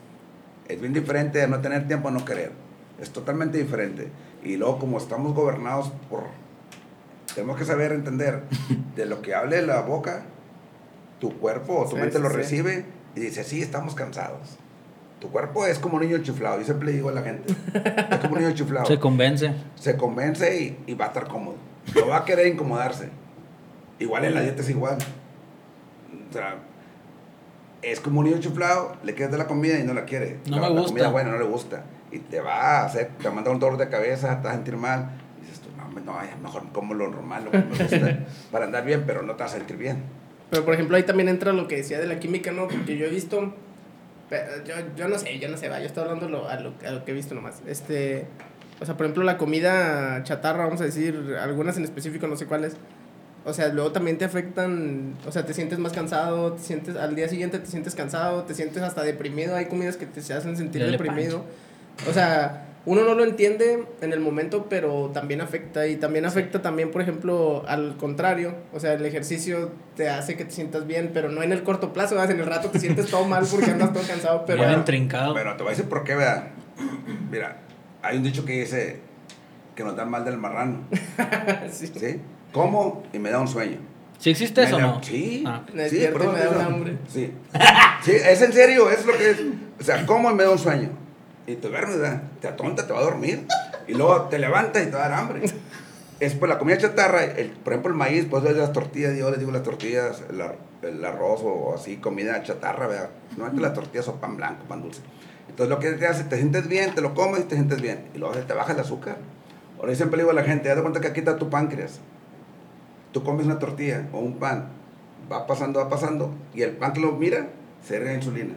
Es bien diferente de no tener tiempo a no querer. Es totalmente diferente. Y luego como estamos gobernados por... Tenemos que saber entender *laughs* de lo que hable la boca, tu cuerpo o tu Sí, mente sí, lo sí. recibe y dice, sí, estamos cansados. Tu cuerpo es como un niño chiflado. Yo siempre le digo a la gente, es como un niño chiflado. Se convence. se convence y, y va a estar cómodo. No va a querer incomodarse. Igual en la dieta es igual. O sea, es como un niño chuflado, le quieres dar la comida y no la quiere. No la, me la gusta. comida buena no le gusta. Y te va a hacer, te va a mandar un dolor de cabeza, te vas a sentir mal. Y dices tú, no, no, mejor como lo normal, lo que me gusta, *laughs* para andar bien, pero no te vas a sentir bien. Pero por ejemplo ahí también entra lo que decía de la química, ¿no? Porque yo he visto, yo, yo no sé, yo no sé, va, yo estoy hablando lo- a, lo, a lo que he visto nomás. Este, o sea, por ejemplo la comida chatarra, vamos a decir, algunas en específico, no sé cuáles. O sea, luego también te afectan, o sea, te sientes más cansado, te sientes, al día siguiente te sientes cansado, te sientes hasta deprimido, hay comidas que te hacen sentir Dale deprimido. O sea, uno no lo entiende en el momento, pero también afecta. Y también afecta también, por ejemplo, al contrario. O sea, el ejercicio te hace que te sientas bien, pero no en el corto plazo, ¿verdad? En el rato te sientes todo mal porque andas todo cansado, pero... Bien intrincado. Pero te voy a decir por qué, vea. Mira, hay un dicho que dice que nos da mal del marrano. *laughs* sí. ¿Sí? Como y me da un sueño. ¿Sí existe eso o no? Sí. Ah. Sí, por me da un hambre. Sí. Sí, es en serio, es lo que es. O sea, como y me da un sueño. Y te duermes, ¿verdad? te atonta, te va a dormir. Y luego te levantas y te va a dar hambre. Es por la comida chatarra, el, por ejemplo, el maíz, pues es las tortillas, yo les digo las tortillas, el, ar- el arroz o así, comida chatarra, ¿verdad? Normalmente las tortillas son pan blanco, pan dulce. Entonces lo que te hace, te sientes bien, te lo comes y te sientes bien. Y luego te baja el azúcar. Ahora yo siempre le digo a la gente, date cuenta que aquí está tu páncreas. Tú comes una tortilla o un pan, va pasando, va pasando, y el pan que lo mira, se erga insulina.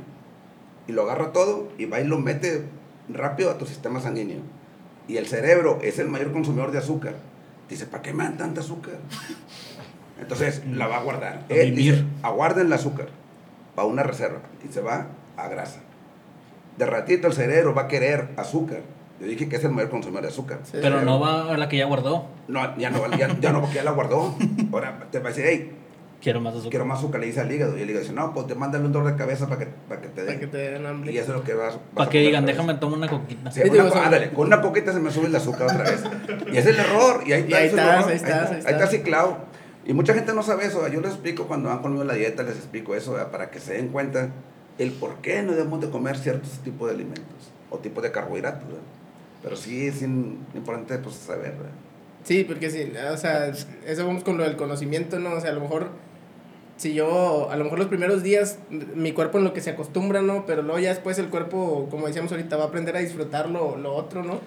Y lo agarra todo y va y lo mete rápido a tu sistema sanguíneo. Y el cerebro es el mayor consumidor de azúcar. Dice, ¿para qué me dan tanta azúcar? Entonces la va a guardar. Él dice, aguarden el azúcar para una reserva y se va a grasa. De ratito el cerebro va a querer azúcar. Yo dije que es el mayor consumidor de azúcar. Sí. Pero no va a la que ya guardó. No, ya no, ya, ya no, porque ya la guardó. Ahora te va a decir, hey, Quiero más azúcar. quiero más azúcar, le dice al hígado. Y el hígado dice, no, pues te mándale un dolor de cabeza para que, para que te Para den. que te den hambre. Y eso es lo que vas, vas Para a que digan, déjame tomar una coquita. Sí, una ándale, con una coquita se me sube el azúcar otra vez. Y es el error. Y ahí está, Y ahí estás, error. ahí estás, ahí Ahí está estás. ciclado. Y mucha gente no sabe eso. Yo les explico cuando van conmigo en la dieta, les explico eso ¿verdad? para que se den cuenta el por qué no debemos de comer ciertos tipos de alimentos o tipos de carbohidratos. ¿verdad? Pero sí es importante pues, saber. ¿verdad? Sí, porque sí, o sea, eso vamos con lo del conocimiento, ¿no? O sea, a lo mejor, si yo, a lo mejor los primeros días, mi cuerpo en lo que se acostumbra, ¿no? Pero luego ya después el cuerpo, como decíamos ahorita, va a aprender a disfrutar lo, lo otro, ¿no?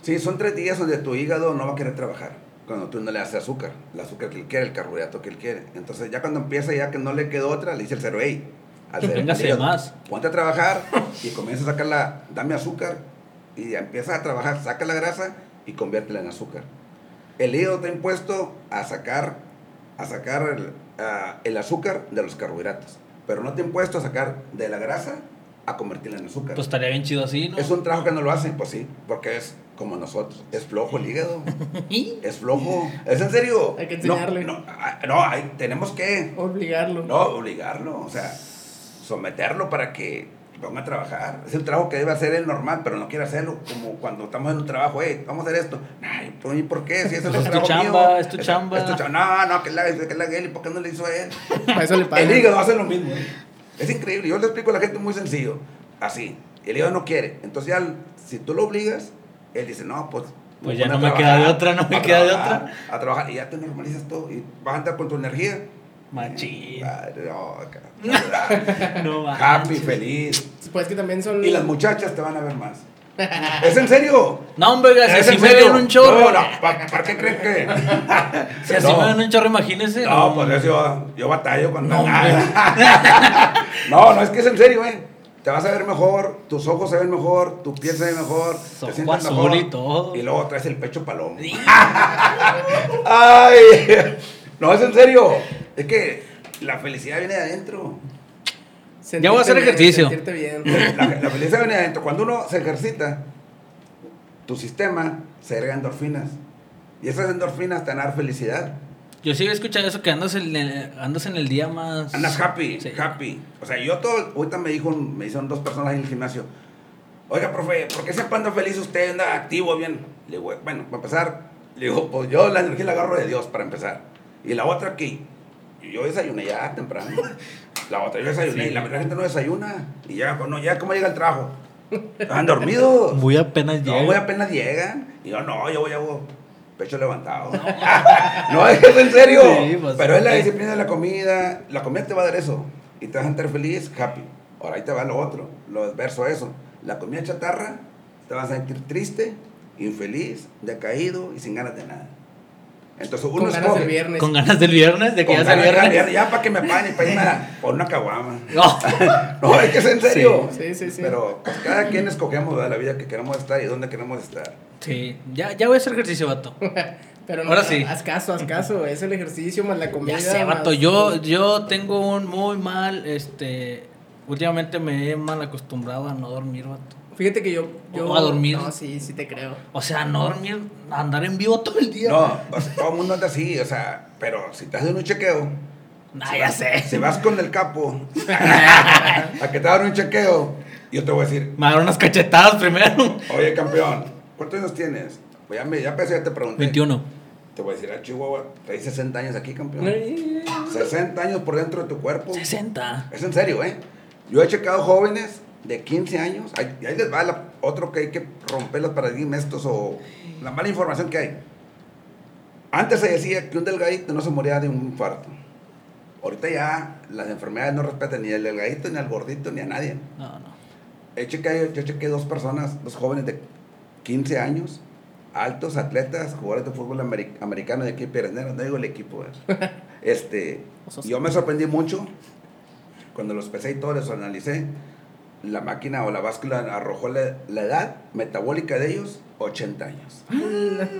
Sí, son tres días donde tu hígado no va a querer trabajar. Cuando tú no le haces azúcar, el azúcar que él quiere, el carbohidrato que él quiere. Entonces, ya cuando empieza, ya que no le quedó otra, le dice el cero, hey, al hígado, más. Ponte a trabajar y comienza a sacar la, dame azúcar. Y ya empieza a trabajar, saca la grasa y conviértela en azúcar. El hígado está impuesto a sacar, a sacar el, ah, el azúcar de los carbohidratos. Pero no te ha impuesto a sacar de la grasa a convertirla en azúcar. Pues estaría bien chido así, ¿no? Es un trabajo que no lo hacen, pues sí, porque es como nosotros. Es flojo el hígado. *laughs* Es flojo. Es en serio. Hay que No, enseñarle. No, ah, no, hay- tenemos que Obligarlo. no obligarlo, o sea, someterlo para que ponga a trabajar. Es el trabajo que debe hacer él normal, pero no quiere hacerlo como cuando estamos en un trabajo, hey, vamos a hacer esto. Ay, ¿pero ¿y por qué? Si ese es, el Es tu chamba, mío. es tu chamba. Es tu chamba. No, no, que la, que la él, ¿y por qué no le hizo a él? *laughs* Para eso le pagan. El hígado hace lo mismo. Es increíble. Yo le explico a la gente muy sencillo. Así. El hígado no quiere. Entonces ya, si tú lo obligas, él dice, no, pues... Pues ya no me trabajar, queda de otra, no me queda de trabajar, otra. A trabajar. Y ya te normalizas todo. Y vas a andar con tu energía. Machín. No. *laughs* No Happy, feliz. Pues que también son... Y las muchachas te van a ver más. *laughs* ¿Es en serio? No, hombre, si ¿Es así en me serio? ven un chorro. No, no, ¿para, para qué crees que? *laughs* Si así No. me ven un chorro, imagínese. No, pues eso yo, yo batallo cuando... No, no, no, es que es en serio, eh. te vas a ver mejor, tus ojos se ven mejor, tu piel se ve mejor, te sientes azul mejor. y todo. Y luego traes el pecho palomo. ¡Ay! No, es en serio. Es que la felicidad viene de adentro. Ya voy a hacer Sentirte ejercicio. Bien, sentirte bien. La, la felicidad viene de adentro. Cuando uno se ejercita, tu sistema se agrega endorfinas. Y esas endorfinas te dar felicidad. Yo sí he escuchado eso que andas en el, andas en el día más. Andas happy, Sí. happy. O sea, yo todo, ahorita me dijo, me hicieron dos personas en el gimnasio. Oiga, profe, ¿por qué siempre anda feliz usted? Anda activo, bien. Le digo, bueno, para empezar, le digo, pues yo la energía la agarro de Dios para empezar. Y la otra aquí, yo desayuné ya temprano. La otra, yo desayuné y la, la gente no desayuna. Y ya, pues, no, ya, ¿cómo llega el trabajo? Estaban dormidos. Muy apenas No, llega. güey, apenas llegan. Y yo, no, yo voy a pecho levantado. no, *laughs* es que es en serio. Sí, pues, Pero es la disciplina de la comida. La comida te va a dar eso. Y te vas a sentir feliz, happy. Ahora ahí te va lo otro, lo adverso a eso. La comida chatarra te vas a sentir triste, infeliz, decaído y sin ganas de nada. Entonces uno Con ganas escoge. del viernes. Con ganas del viernes, de que Con ya sea viernes. ya para que me paguen y para irme *laughs* por una caguama. *laughs* No. *laughs* No, es que es en serio. Sí, sí, sí. Pero pues, cada quien escogemos ¿verdad? la vida que queremos estar y dónde queremos estar. Sí, ya, ya voy a hacer ejercicio, vato. Pero no, Ahora sí. haz caso, haz caso. Es el ejercicio más la comida. Ya sé, más- vato. Yo, yo tengo un muy mal, este. Últimamente me he mal acostumbrado a no dormir, vato. Fíjate que yo. yo O a dormir. No, sí, sí te creo. O sea, no dormir, andar en vivo todo el día. No, o sea, todo el mundo anda así, o sea, pero si te hacen un chequeo, Ah, ya sé. si vas con el capo *laughs* a que te hagan un chequeo, yo te voy a decir, Me unas cachetadas primero. oye campeón, ¿cuántos años tienes? Pues ya, me, ya pensé, ya te pregunté. 21. Te voy a decir, ah, Chihuahua, traes 60 años aquí, campeón. Ay, 60 años por dentro de tu cuerpo. 60. Es en serio, ¿eh? Yo he checado jóvenes de 15 años. Ahí, ahí les va la- otro que hay que romper los paradigmas estos o la mala información que hay. Antes se decía que un delgadito no se moría de un infarto. Ahorita ya las enfermedades no respetan ni al delgadito, ni al gordito, ni a nadie. No, no. He checado, yo dos personas, dos jóvenes de 15 años, altos atletas, jugadores de fútbol ameri- americano de aquí Pirenero, no digo el equipo. *laughs* Este, yo me sorprendí mucho cuando los pesé y todo, los analicé. La máquina o la báscula arrojó la, la edad metabólica de ellos, 80 años.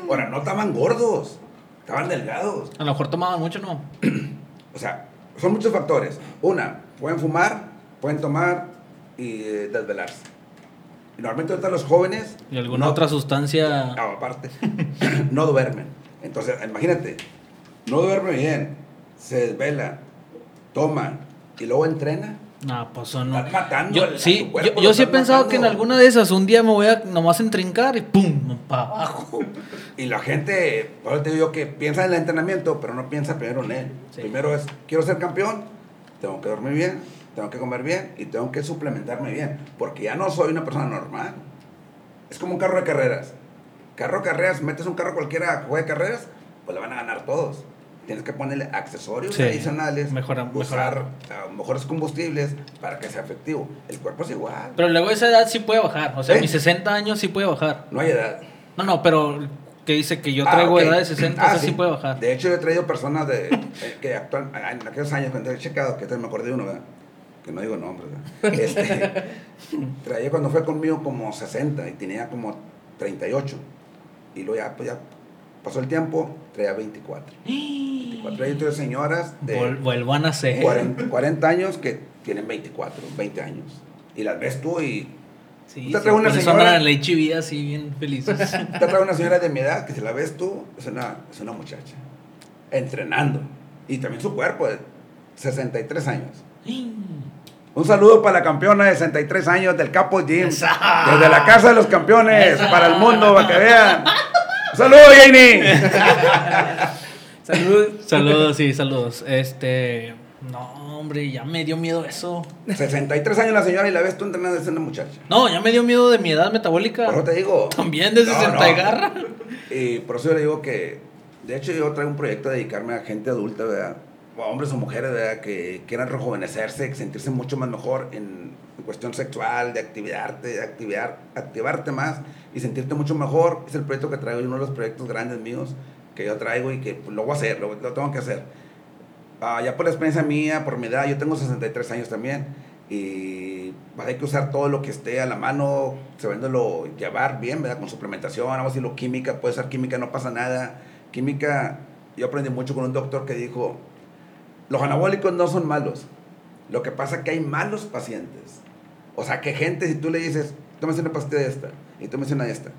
Ahora, no estaban gordos, estaban delgados. A lo mejor tomaban mucho, ¿no? *clears throat* O sea, son muchos factores. Una, pueden fumar, pueden tomar y eh, desvelarse. Y normalmente ahorita los jóvenes... Y alguna no- otra sustancia. Ah, aparte, *clears throat* no duermen. Entonces, imagínate, no duerme bien, se desvela, toma y luego entrena. No, pues eso no. Están matando Yo, sí, cuerpo, yo, yo sí he pensado matando. que en alguna de esas un día me voy a nomás entrincar y ¡pum! para abajo. Y la gente, por eso te digo que piensa en el entrenamiento, pero no piensa primero en él. Sí. Primero es, quiero ser campeón, tengo que dormir bien, tengo que comer bien y tengo que suplementarme bien, porque ya no soy una persona normal. Es como un carro de carreras. Carro de carreras, metes un carro cualquiera a juego de carreras, pues le van a ganar todos. Tienes que ponerle accesorios Sí. adicionales, Mejora- usar ah, mejores combustibles para que sea efectivo. El cuerpo es igual. Pero luego esa edad sí puede bajar. O sea, ¿Eh? mis 60 años sí puede bajar. No hay edad. No, no, pero que dice que yo Ah, traigo edad de 60, Ah, sí. puede bajar. De hecho, yo he traído personas de, eh, que actúan en aquellos años cuando he checado, que me acordé de uno, ¿verdad? Que no digo nombres, ¿verdad? *laughs* Este, traía cuando fue conmigo como 60 y tenía como 38. Y luego ya, pues ya pasó el tiempo, traía 24. 24. Hay otras señoras de Vuel- vuelvan a ser. 40, 40 años que tienen 24, 20 años. Y las ves tú y Sí, Te sí, traigo una señora- la HIV así bien felices. *laughs* Te trae una señora de mi edad que si la ves tú, es una, es una muchacha. Entrenando. Y también su cuerpo de 63 años. *gasps* Un saludo para la campeona de 63 años del Capo Gym. Desde la casa de los campeones, para el mundo, para que vean. *laughs* Un saludo, Janie. *laughs* Salud. saludos, sí, saludos. Este. No, hombre, ya me dio miedo eso. 63 años la señora y la ves tú entrenando, es una muchacha. No, ya me dio miedo de mi edad metabólica. Por eso te digo. También de No, 60 no. y garra. Y por eso yo le digo que, de hecho, yo traigo un proyecto de dedicarme a gente adulta, ¿verdad? O a hombres o mujeres, ¿verdad? Que quieran rejuvenecerse, sentirse mucho más mejor en, cuestión sexual, de activarte, de activar, activarte más y sentirte mucho mejor. Es el proyecto que traigo uno de los proyectos grandes míos que yo traigo y que pues, lo voy a hacer, lo, lo tengo que hacer. Ah, ya por la experiencia mía, por mi edad, yo tengo 63 años también. y pues, hay que usar todo lo que esté a la mano, sabiéndolo llevar bien, ¿verdad? Con suplementación, vamos a decirlo, química, puede ser química, no pasa nada. Química, yo aprendí mucho con un doctor que dijo, los anabólicos no son malos, lo que pasa es que hay malos pacientes. O sea, que gente, si tú le dices, tómese una pastilla de esta, y tómese una de esta,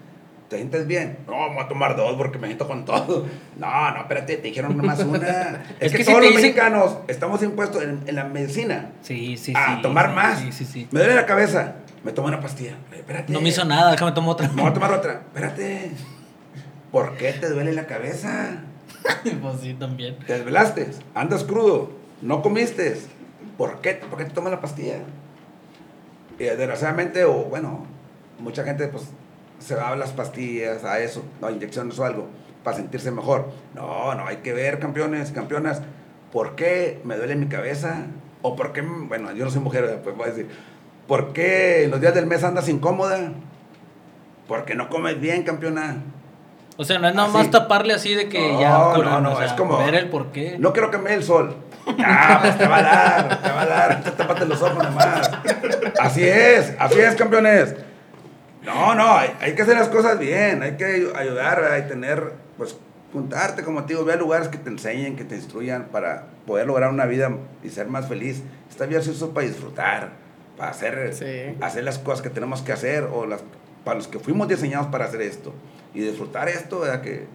¿te sientes bien? No, voy a tomar dos porque me siento con todo. *laughs* No, no, espérate, te dijeron nomás una. *laughs* es, Es que, todos los dicen- mexicanos estamos impuestos en, en la medicina Sí, sí, a sí. tomar más. Sí, sí, sí. Me duele la cabeza, me tomo una pastilla. Espérate. No me hizo nada, déjame tomar otra. Me voy a tomar otra. Espérate. ¿Por qué te duele la cabeza? *laughs* pues sí, también. Te desvelaste, andas crudo, no comiste. ¿Por qué, ¿Por qué te tomas la pastilla? Y desgraciadamente, o bueno, mucha gente pues se va a las pastillas, a eso, a inyecciones o algo, para sentirse mejor. No, no, hay que ver, campeones y campeonas, ¿por qué me duele mi cabeza? O por qué, bueno, yo no soy mujer, pues voy a decir, ¿por qué los días del mes andas incómoda? Porque no comes bien, campeona. O sea, no es nada Así. más taparle así de que No, ya. no, curan, no, o sea, es como- Ver el porqué. No quiero que me dé el sol. *laughs* Ah, pues te va a dar, te va a dar. Tápate los ojos nomás. Así es, así es, campeones. No, no, hay, hay que hacer las cosas bien. Hay que ayudar ¿verdad? y tener, pues, juntarte, como te digo, ve a lugares que te enseñen, que te instruyan para poder lograr una vida y ser más feliz. Esta vida se hizo para disfrutar, para hacer, Sí. hacer las cosas que tenemos que hacer o las para los que fuimos diseñados para hacer esto. Y disfrutar esto, ¿verdad? Que,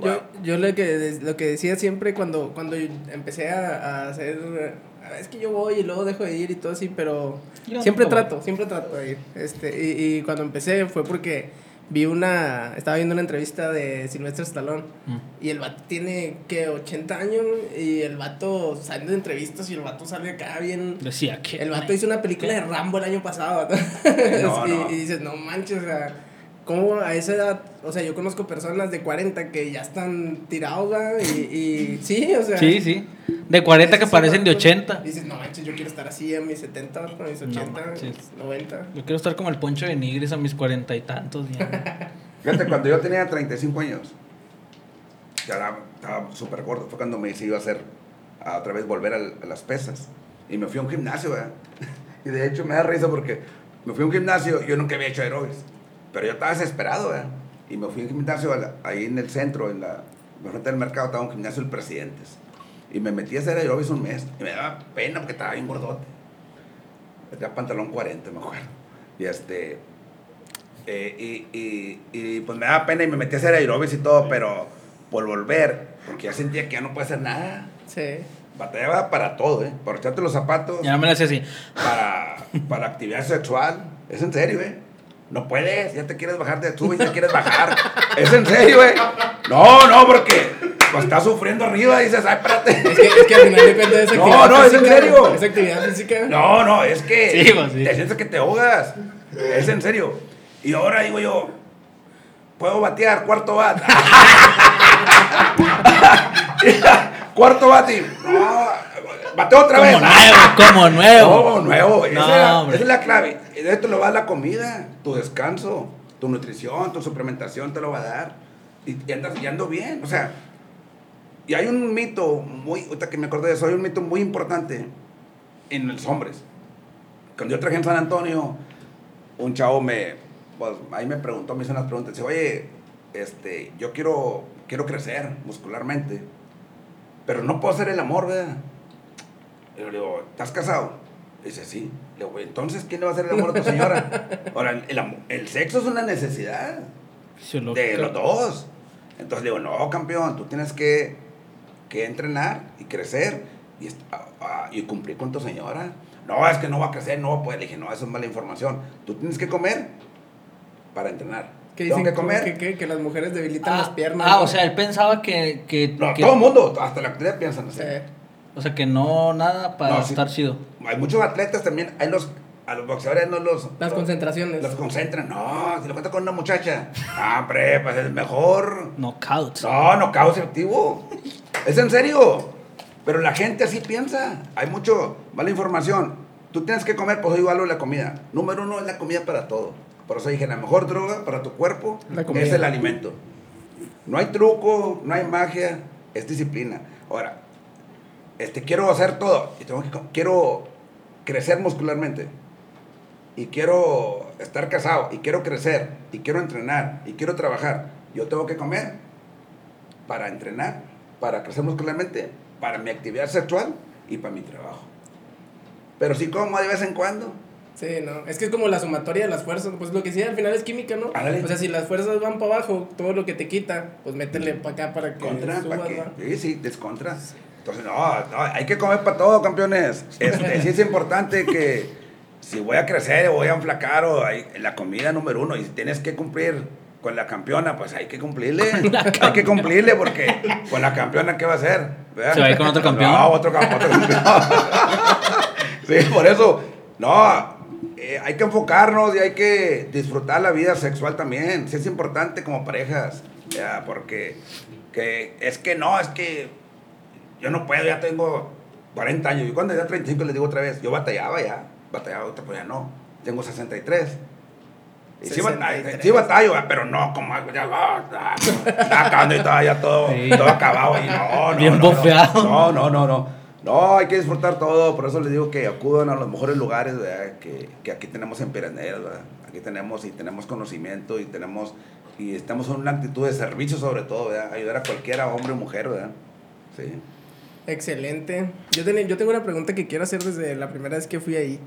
Yo, wow. yo lo que, lo que decía siempre cuando, cuando empecé a, a hacer... Es que yo voy y luego dejo de ir y todo así, pero Yo siempre voy. trato, siempre trato de ir. Este, y, y cuando empecé fue porque vi una... Estaba viendo una entrevista de Silvestre Stallone. Mm. Y el vato tiene, que 80 años y el vato sale de entrevistas y el vato sale acá bien... Decía que. El vato hizo una película de Rambo el año pasado. ¿no? *laughs* No, *laughs* y, no. y dices, no manches, o sea, ¿cómo a esa edad? O sea, yo conozco personas de 40 que ya están tirados, ¿verdad? Y, y sí, o sea. Sí, sí. De 40 que parecen de vatos, 80. Dices, no manches, yo quiero estar así a mis 70, a mis 80, manches. 90. Yo quiero estar como el poncho de Nigris a mis cuarenta y tantos. ya. *laughs* Fíjate, cuando yo tenía 35 años, ya era- estaba súper gordo. Fue cuando me decidí a hacer, a otra vez volver al- a, las pesas. Y me fui a un gimnasio, ¿verdad? *laughs* Y de hecho me da risa porque me fui a un gimnasio, yo nunca había hecho aeróbics, pero yo estaba desesperado, ¿verdad? Y me fui a un gimnasio la- ahí en el centro, en la frente del mercado, estaba un gimnasio del Presidentes. Y me metí a hacer aeróbics un mes. Y me daba pena porque estaba bien gordote. Tenía pantalón 40, me acuerdo. Y este. eh, y, y, y, pues me daba pena y me metí a hacer aeróbics y todo, pero por volver, porque ya sentía que ya no puede hacer nada. Sí. Batallaba para todo, ¿eh? Para echarte los zapatos, Ya no me la hacía así. para, para actividad sexual. Es en serio, ¿eh? No puedes, ya te quieres bajar de tu y te quieres *laughs* bajar. Es en serio, ¿eh? No, no, porque pues estás sufriendo arriba y dices, ay, espérate. Es que, es que al final depende de esa No, actividad no, es en serio. Esa actividad física. No, no, es que Sí, pues, sí. te sientes que te ahogas. Es en serio. Y ahora digo yo, puedo batear cuarto bat. *laughs* cuarto bat y no, bateo otra Como vez. nuevo, como nuevo. No, nuevo. Esa, No, es la clave. De esto lo va a dar la comida, tu descanso, tu nutrición, tu suplementación te lo va a dar. Y, y andas y ando bien. O sea, y hay un mito muy, ahorita que me acordé de eso, hay un mito muy importante en los hombres. Cuando yo traje en San Antonio, un chavo me, pues, ahí me preguntó, me hizo unas preguntas, dice, oye, este, yo quiero, quiero crecer muscularmente, pero no puedo hacer el amor, ¿verdad? Y le digo, ¿estás casado? Dice, sí. Le digo, entonces, ¿quién le va a hacer el amor a tu señora? *laughs* Ahora, el, amor- el sexo es una necesidad de los dos. Entonces le digo, no, campeón, tú tienes que, que entrenar y crecer y, ah, ah, y cumplir con tu señora. No, es que no va a crecer, no va a poder. Le dije, no, eso es mala información. Tú tienes que comer para entrenar. Que dicen que comer. que, que, que las mujeres debilitan Ah, las piernas. ah, ¿no? o sea, él pensaba que. que, No, que- todo el mundo, hasta la actividad piensan así. Sí. O sea, que no, nada para No, sí. estar chido. Hay muchos atletas también, hay los, a los boxeadores no los... Las los- concentraciones. Los concentran. No, si lo cuento con una muchacha. Ah, hombre, pues es mejor. No, no causa activo. Es en serio. Pero la gente así piensa. Hay mucho mala información. Tú tienes que comer, pues igual la comida. Número uno es la comida para todo. Por eso dije, la mejor droga para tu cuerpo es el alimento. No hay truco, no hay magia, es disciplina. Ahora, este, quiero hacer todo. Y tengo que, quiero crecer muscularmente y quiero estar casado y quiero crecer y quiero entrenar y quiero trabajar, yo tengo que comer para entrenar, para crecer muscularmente, para mi actividad sexual y para mi trabajo. Pero si como de vez en cuando, Sí, no. Es que es como la sumatoria de las fuerzas. Pues lo que sí, al final es química, ¿no? Ándale. O sea, si las fuerzas van para abajo, todo lo que te quita, pues métele para acá para que contra, subas. ¿no? Sí, sí, descontra. Entonces, no, no, hay que comer para todo, campeones. Este, *laughs* sí es importante que si voy a crecer o voy a enflacar o hay, la comida número uno y si tienes que cumplir con la campeona, pues hay que cumplirle. *laughs* hay que cumplirle porque con la campeona, ¿qué va a hacer? ¿Verdad? ¿Se va a ir con otro *laughs* campeón? No, otro, otro campeón. sí, por eso, no, eh, hay que enfocarnos y hay que disfrutar la vida sexual también. Sí es importante como parejas, ya, porque que es que no, es que yo no puedo, ya tengo 40 años. Y cuando ya 35 les digo otra vez, yo batallaba ya, batallaba, otra pues ya no. Tengo 63. Y sí, batalla, 63. sí batallo, ya, pero no como ya, ah, ah, ya acabando y todo, ya todo, Sí. todo acabado. Y no, no, Bien no. bofeado. No, no, no, no. No, hay que disfrutar todo, por eso les digo que acudan a los mejores lugares ¿verdad? Que, que aquí tenemos en Piraneras, ¿verdad? Aquí tenemos y tenemos conocimiento y tenemos y estamos en una actitud de servicio sobre todo, ¿verdad? Ayudar a cualquiera, hombre o mujer, ¿verdad? Sí. Excelente. Yo, tenía, yo tengo una pregunta que quiero hacer desde la primera vez que fui ahí.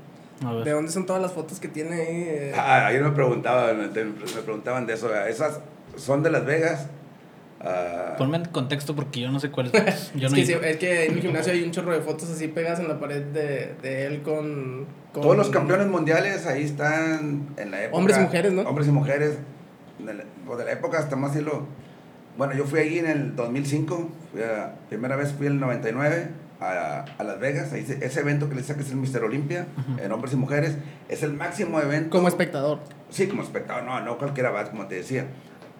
A ver. ¿De dónde son todas las fotos que tiene ahí? eh? Ah, ayer me preguntaban, me me preguntaban de eso, ¿verdad? Esas son de Las Vegas. Ah, Ponme en contexto porque yo no sé cuál es. *laughs* Yo es, no que, sí, ido. es que en el gimnasio hay un chorro de fotos así pegadas en la pared de, de él con, con- Todos los campeones mundiales ahí están en la época. Hombres y mujeres, ¿no? Hombres y mujeres. De la, pues de la época hasta más decirlo. Bueno, yo fui ahí en el 2005. Fui a- primera vez fui en el 99 a, a Las Vegas. Ahí se- ese evento que les decía que es el Mister Olympia en hombres y mujeres. Es el máximo evento. Como espectador. Sí, como espectador. No, no cualquiera va, como te decía.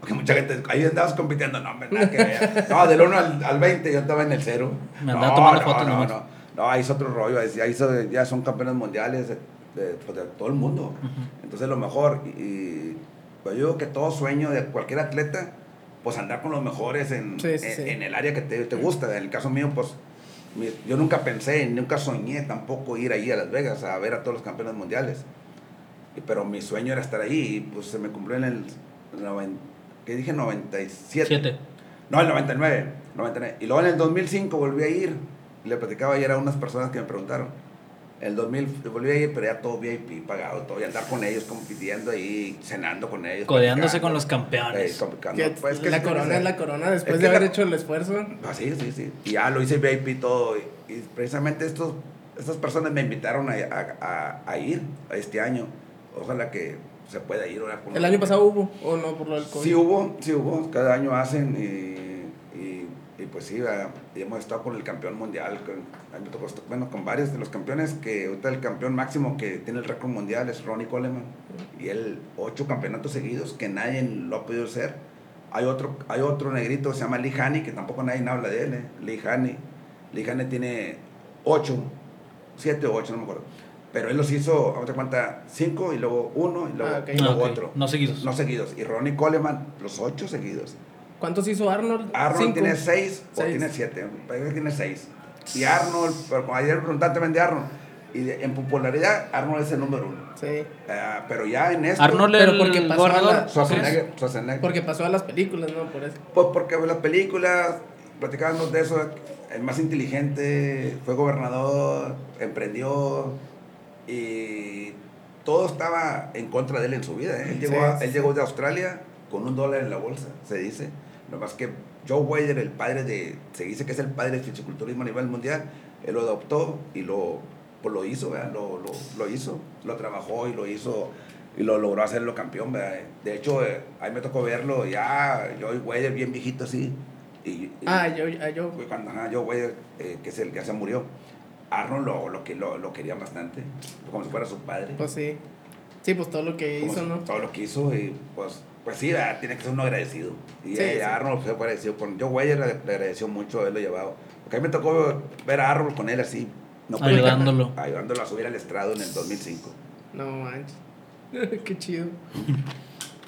Porque mucha gente, ahí andabas compitiendo, no, hombre, nada que. No, del 1 al, al, 20 yo estaba en el 0. Me andaba no, tomando no, no, no, no, ahí es otro rollo, ahí son, ya son campeones mundiales de, de, pues, todo el mundo. Entonces, lo mejor, y, pues, yo digo que todo sueño de cualquier atleta, pues andar con los mejores en, en, el área que te, te gusta. En el caso mío, pues yo nunca pensé, nunca soñé tampoco ir ahí a Las Vegas a ver a todos los campeones mundiales. Pero mi sueño era estar ahí y pues se me cumplió en el 90 que dije 97. Siete. No, el 99, 99. Y luego en el 2005 volví a ir. Le platicaba ayer a unas personas que me preguntaron. En El 2000 volví a ir, pero ya todo VIP pagado, todo. Y andar con ellos compitiendo ahí, cenando con ellos. Codeándose con los campeones. Eh, que, pues, que la corona es la corona después de haber hecho el esfuerzo. Ah, sí, sí, sí. Y ya lo hice VIP todo. Y, precisamente estos, estas personas me invitaron a, a, a, a ir este año. Ojalá que se pueda ir. ahora El año pasado hubo, o no, por lo del COVID. Sí hubo, sí hubo. Cada año hacen y, y, y pues sí, hemos estado con el campeón mundial. Con, bueno, con varios de los campeones que ahorita el campeón máximo que tiene el récord mundial es Ronnie Coleman. Y él, ocho campeonatos seguidos que nadie lo ha podido hacer. Hay otro, hay otro negrito que se llama Lee Haney, que tampoco nadie habla de él. ¿eh? Lee Haney. Lee Haney tiene ocho, siete o ocho, no me acuerdo. Pero él los hizo, a cuenta, cinco y luego uno y luego, Ah, ok. y luego Ah, ok. otro. No seguidos. No seguidos. Y Ronnie Coleman, los ocho seguidos. ¿Cuántos hizo Arnold? Arnold Cinco. tiene seis o Seis. tiene siete. Parece que tiene seis. Y Arnold, pero como ayer preguntaste también de Arnold. Y de- en popularidad, Arnold es el número uno. Sí. Ah, pero ya en esto. Arnold Pero el porque pasó a gobernador. la- Schwarzenegger, Schwarzenegger. Porque pasó a las películas, ¿no? Por eso. Pues porque las películas, platicábamos de eso, el más inteligente, fue gobernador, emprendió y todo estaba en contra de él en su vida. ¿eh? Él, llegó, a- él llegó de Australia con un dólar en la bolsa, se dice. Nomás que Joe Weider, el padre de, se dice que es el padre del fisiculturismo a nivel mundial, él lo adoptó y lo, pues lo hizo, ¿verdad? Lo, lo, lo hizo, lo trabajó y lo hizo y lo logró hacerlo campeón, ¿verdad? De hecho, eh, ahí me tocó verlo ya, Joe Weider bien viejito así. Y, y- Ah, yo, ah, yo. fue cuando ajá, Joe Weider, eh, que es el que ya se murió, Arnold lo, lo, que, lo, lo quería bastante, como si fuera su padre. Pues sí. Sí, pues todo lo que Como hizo, ¿no? Todo lo que hizo y pues, pues sí, ¿verdad? tiene que ser uno agradecido. Y Sí, eh, sí. Arnold fue agradecido con Joe Weider, le, le agradeció mucho haberlo llevado. Porque a mí me tocó ver a Arnold con él así. No Ayudándolo. *laughs* ayudándolo a subir al estrado en el 2005. No manches. *laughs* Qué chido.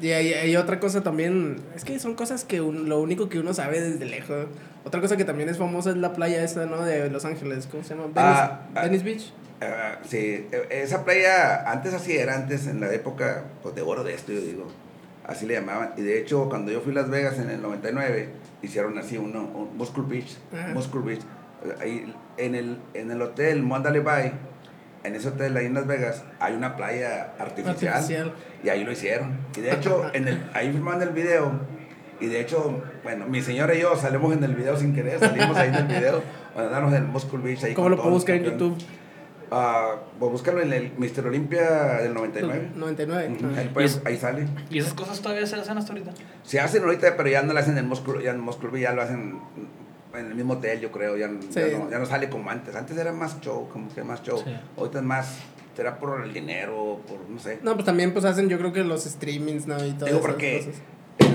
Y hay, hay otra cosa también. Es que son cosas que un- lo único que uno sabe desde lejos. Otra cosa que también es famosa es la playa esa, ¿no? De Los Ángeles. ¿Cómo se llama? Venice, Ah, ah. Venice Beach. Ah, sí, e- esa playa antes así era, antes en la época pues, de oro de esto, yo digo. Así le llamaban. Y de hecho, cuando yo fui a Las Vegas en el 99, hicieron así uno, un Muscle Beach. Ajá. Muscle Beach. Ahí en el, en el hotel Mondale Bay, en ese hotel ahí en Las Vegas, hay una playa artificial. Artificial. Y ahí lo hicieron. Y de *laughs* hecho, en el, ahí filmaron el video. Y de hecho, bueno, mi señora y yo salimos en el video sin querer, salimos ahí en el video. Andamos en el Muscle Beach ahí ¿Cómo lo puedo buscar en. YouTube? Ah, pues búscalo en el Mr. Olympia del 99. 99. Ujú, Ah. ahí, puedes- Y es- ahí sale. ¿Y esas cosas todavía se hacen hasta ahorita? Se hacen ahorita, pero ya no lo hacen en el Muscle, ya en Muscle Beach, ya lo hacen en el mismo hotel, yo creo. Ya, ya Sí. no, ya no sale como antes. Antes era más show, como que más show. Sí. Ahorita es más, será por el dinero, por no sé. No, pues también pues hacen yo creo que los streamings, ¿no? Y todo Digo, esas porque cosas.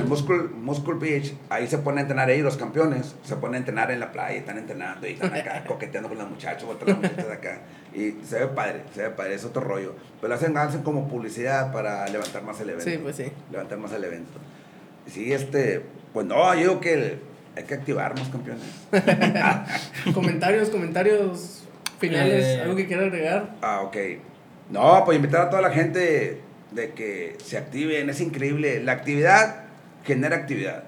Muscle, Muscle Beach, ahí se ponen a entrenar ahí los campeones, se ponen a entrenar en la playa, están entrenando y están acá *laughs* coqueteando con los muchachos, con las muchachas de acá. Y se ve padre, se ve padre, es otro rollo. Pero hacen, hacen como publicidad para levantar más el evento. Sí, pues sí. Levantar más el evento. Sí, este, pues no, yo digo que hay que activarnos, campeones. *laughs* comentarios, comentarios finales, Eh. algo que quiera agregar. Ah, ok. No, pues invitar a toda la gente de que se activen, es increíble. La actividad genera actividad.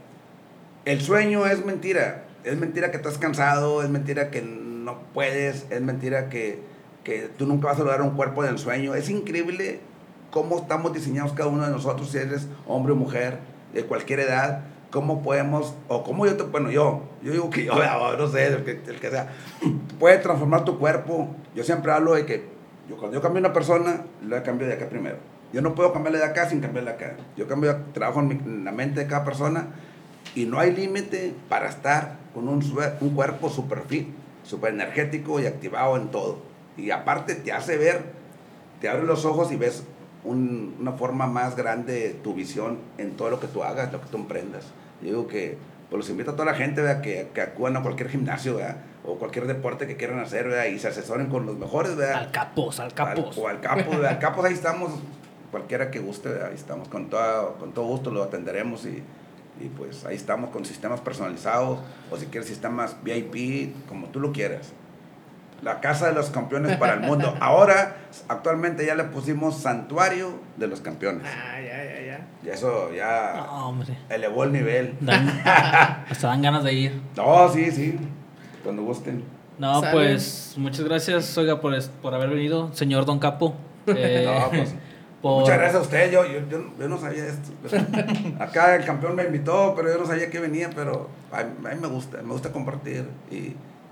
El sueño es mentira. Es mentira que estás cansado, es mentira que no puedes, es mentira que, que tú nunca vas a lograr un cuerpo del sueño. Es increíble cómo estamos diseñados cada uno de nosotros, si eres hombre o mujer, de cualquier edad, cómo podemos, o cómo yo te, bueno, yo, yo digo que yo, *laughs* no sé, el que, el sea, *clears throat* puede transformar tu cuerpo. Yo siempre hablo de que cuando yo cambio una persona, la cambio de acá primero. Yo no puedo cambiarle de acá sin cambiarle de acá. Yo cambio, trabajo en, mi- en la mente de cada persona y no hay límite para estar con un, un cuerpo super fit, super energético y activado en todo. Y aparte te hace ver, te abre los ojos y ves un- una forma más grande de tu visión en todo lo que tú hagas, lo que tú emprendas. Yo digo que pues los invito a toda la gente ¿verdad? que, que acudan a cualquier gimnasio ¿verdad? o cualquier deporte que quieran hacer ¿verdad? y se asesoren con los mejores. ¿verdad? Al capos, al capos. Al, o al Capos, al Capos ahí estamos, cualquiera que guste, ahí estamos, con, toda, con todo gusto lo atenderemos y, y pues ahí estamos con sistemas personalizados o si quieres sistemas VIP, como tú lo quieras. La casa de los campeones para el mundo. *laughs* Ahora, actualmente ya le pusimos santuario de los campeones. Ah, ya, ya, ya. Y eso ya No, hombre. elevó el nivel. Dan- *laughs* hasta dan ganas de ir. No, sí, sí, cuando gusten. No, Sale. pues muchas gracias, oiga, por, por haber venido, señor Don Capo. *laughs* Eh, No, pues, por- Muchas gracias a usted, yo, yo, yo, yo no sabía esto. *laughs* Acá el campeón me invitó, pero yo no sabía que venía, pero a mí, a mí me gusta, me gusta compartir y,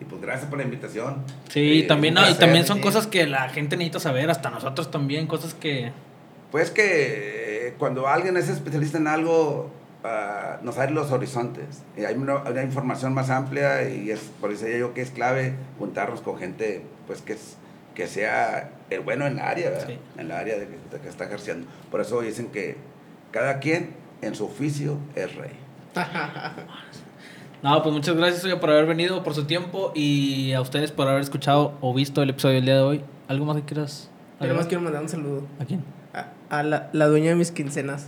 y pues gracias por la invitación. Sí, Eh, también, no, y también son sí. cosas que la gente necesita saber, hasta nosotros también, cosas que... Pues que eh, cuando alguien es especialista en algo, ah, nos abre los horizontes. Y hay una, una información más amplia y es por eso yo que es clave juntarnos con gente pues que, es, que sea el bueno en la área, ¿verdad? Sí. en la área de, que- de que está ejerciendo. Por eso dicen que cada quien en su oficio es rey. *laughs* No, pues muchas gracias, oiga, por haber venido, por su tiempo y a ustedes por haber escuchado o visto el episodio del día de hoy. ¿Algo más que quieras? Yo agregar? quiero mandar un saludo ¿A quién? a, a la, la dueña de mis quincenas.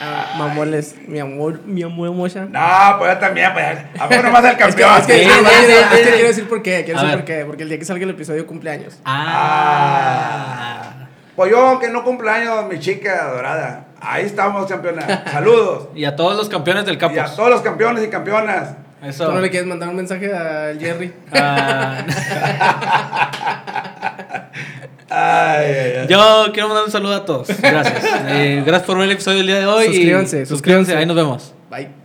A Mamoles, mi amor, mi amor mocha. No, pues yo también, pues a poco nomás el *laughs* Es que, campeón. es que, Sí, ah, sí, es que- sí, es que sí. quiero decir por qué, quiero decir por qué, porque el día que salga el episodio cumpleaños. Ah. Pues yo, aunque no cumpleaños, mi chica dorada. Ahí estamos, campeona. *laughs* Saludos. Y a todos los campeones del Y a todos los campeones y campeonas. Eso. ¿Tú no le quieres mandar un mensaje al Jerry? Ah, *laughs* Ay, ay, ay. yo quiero mandar un saludo a todos. Gracias. *laughs* Eh, gracias por ver el episodio del día de hoy. y Suscríbanse, suscríbanse. Ahí nos vemos. Bye.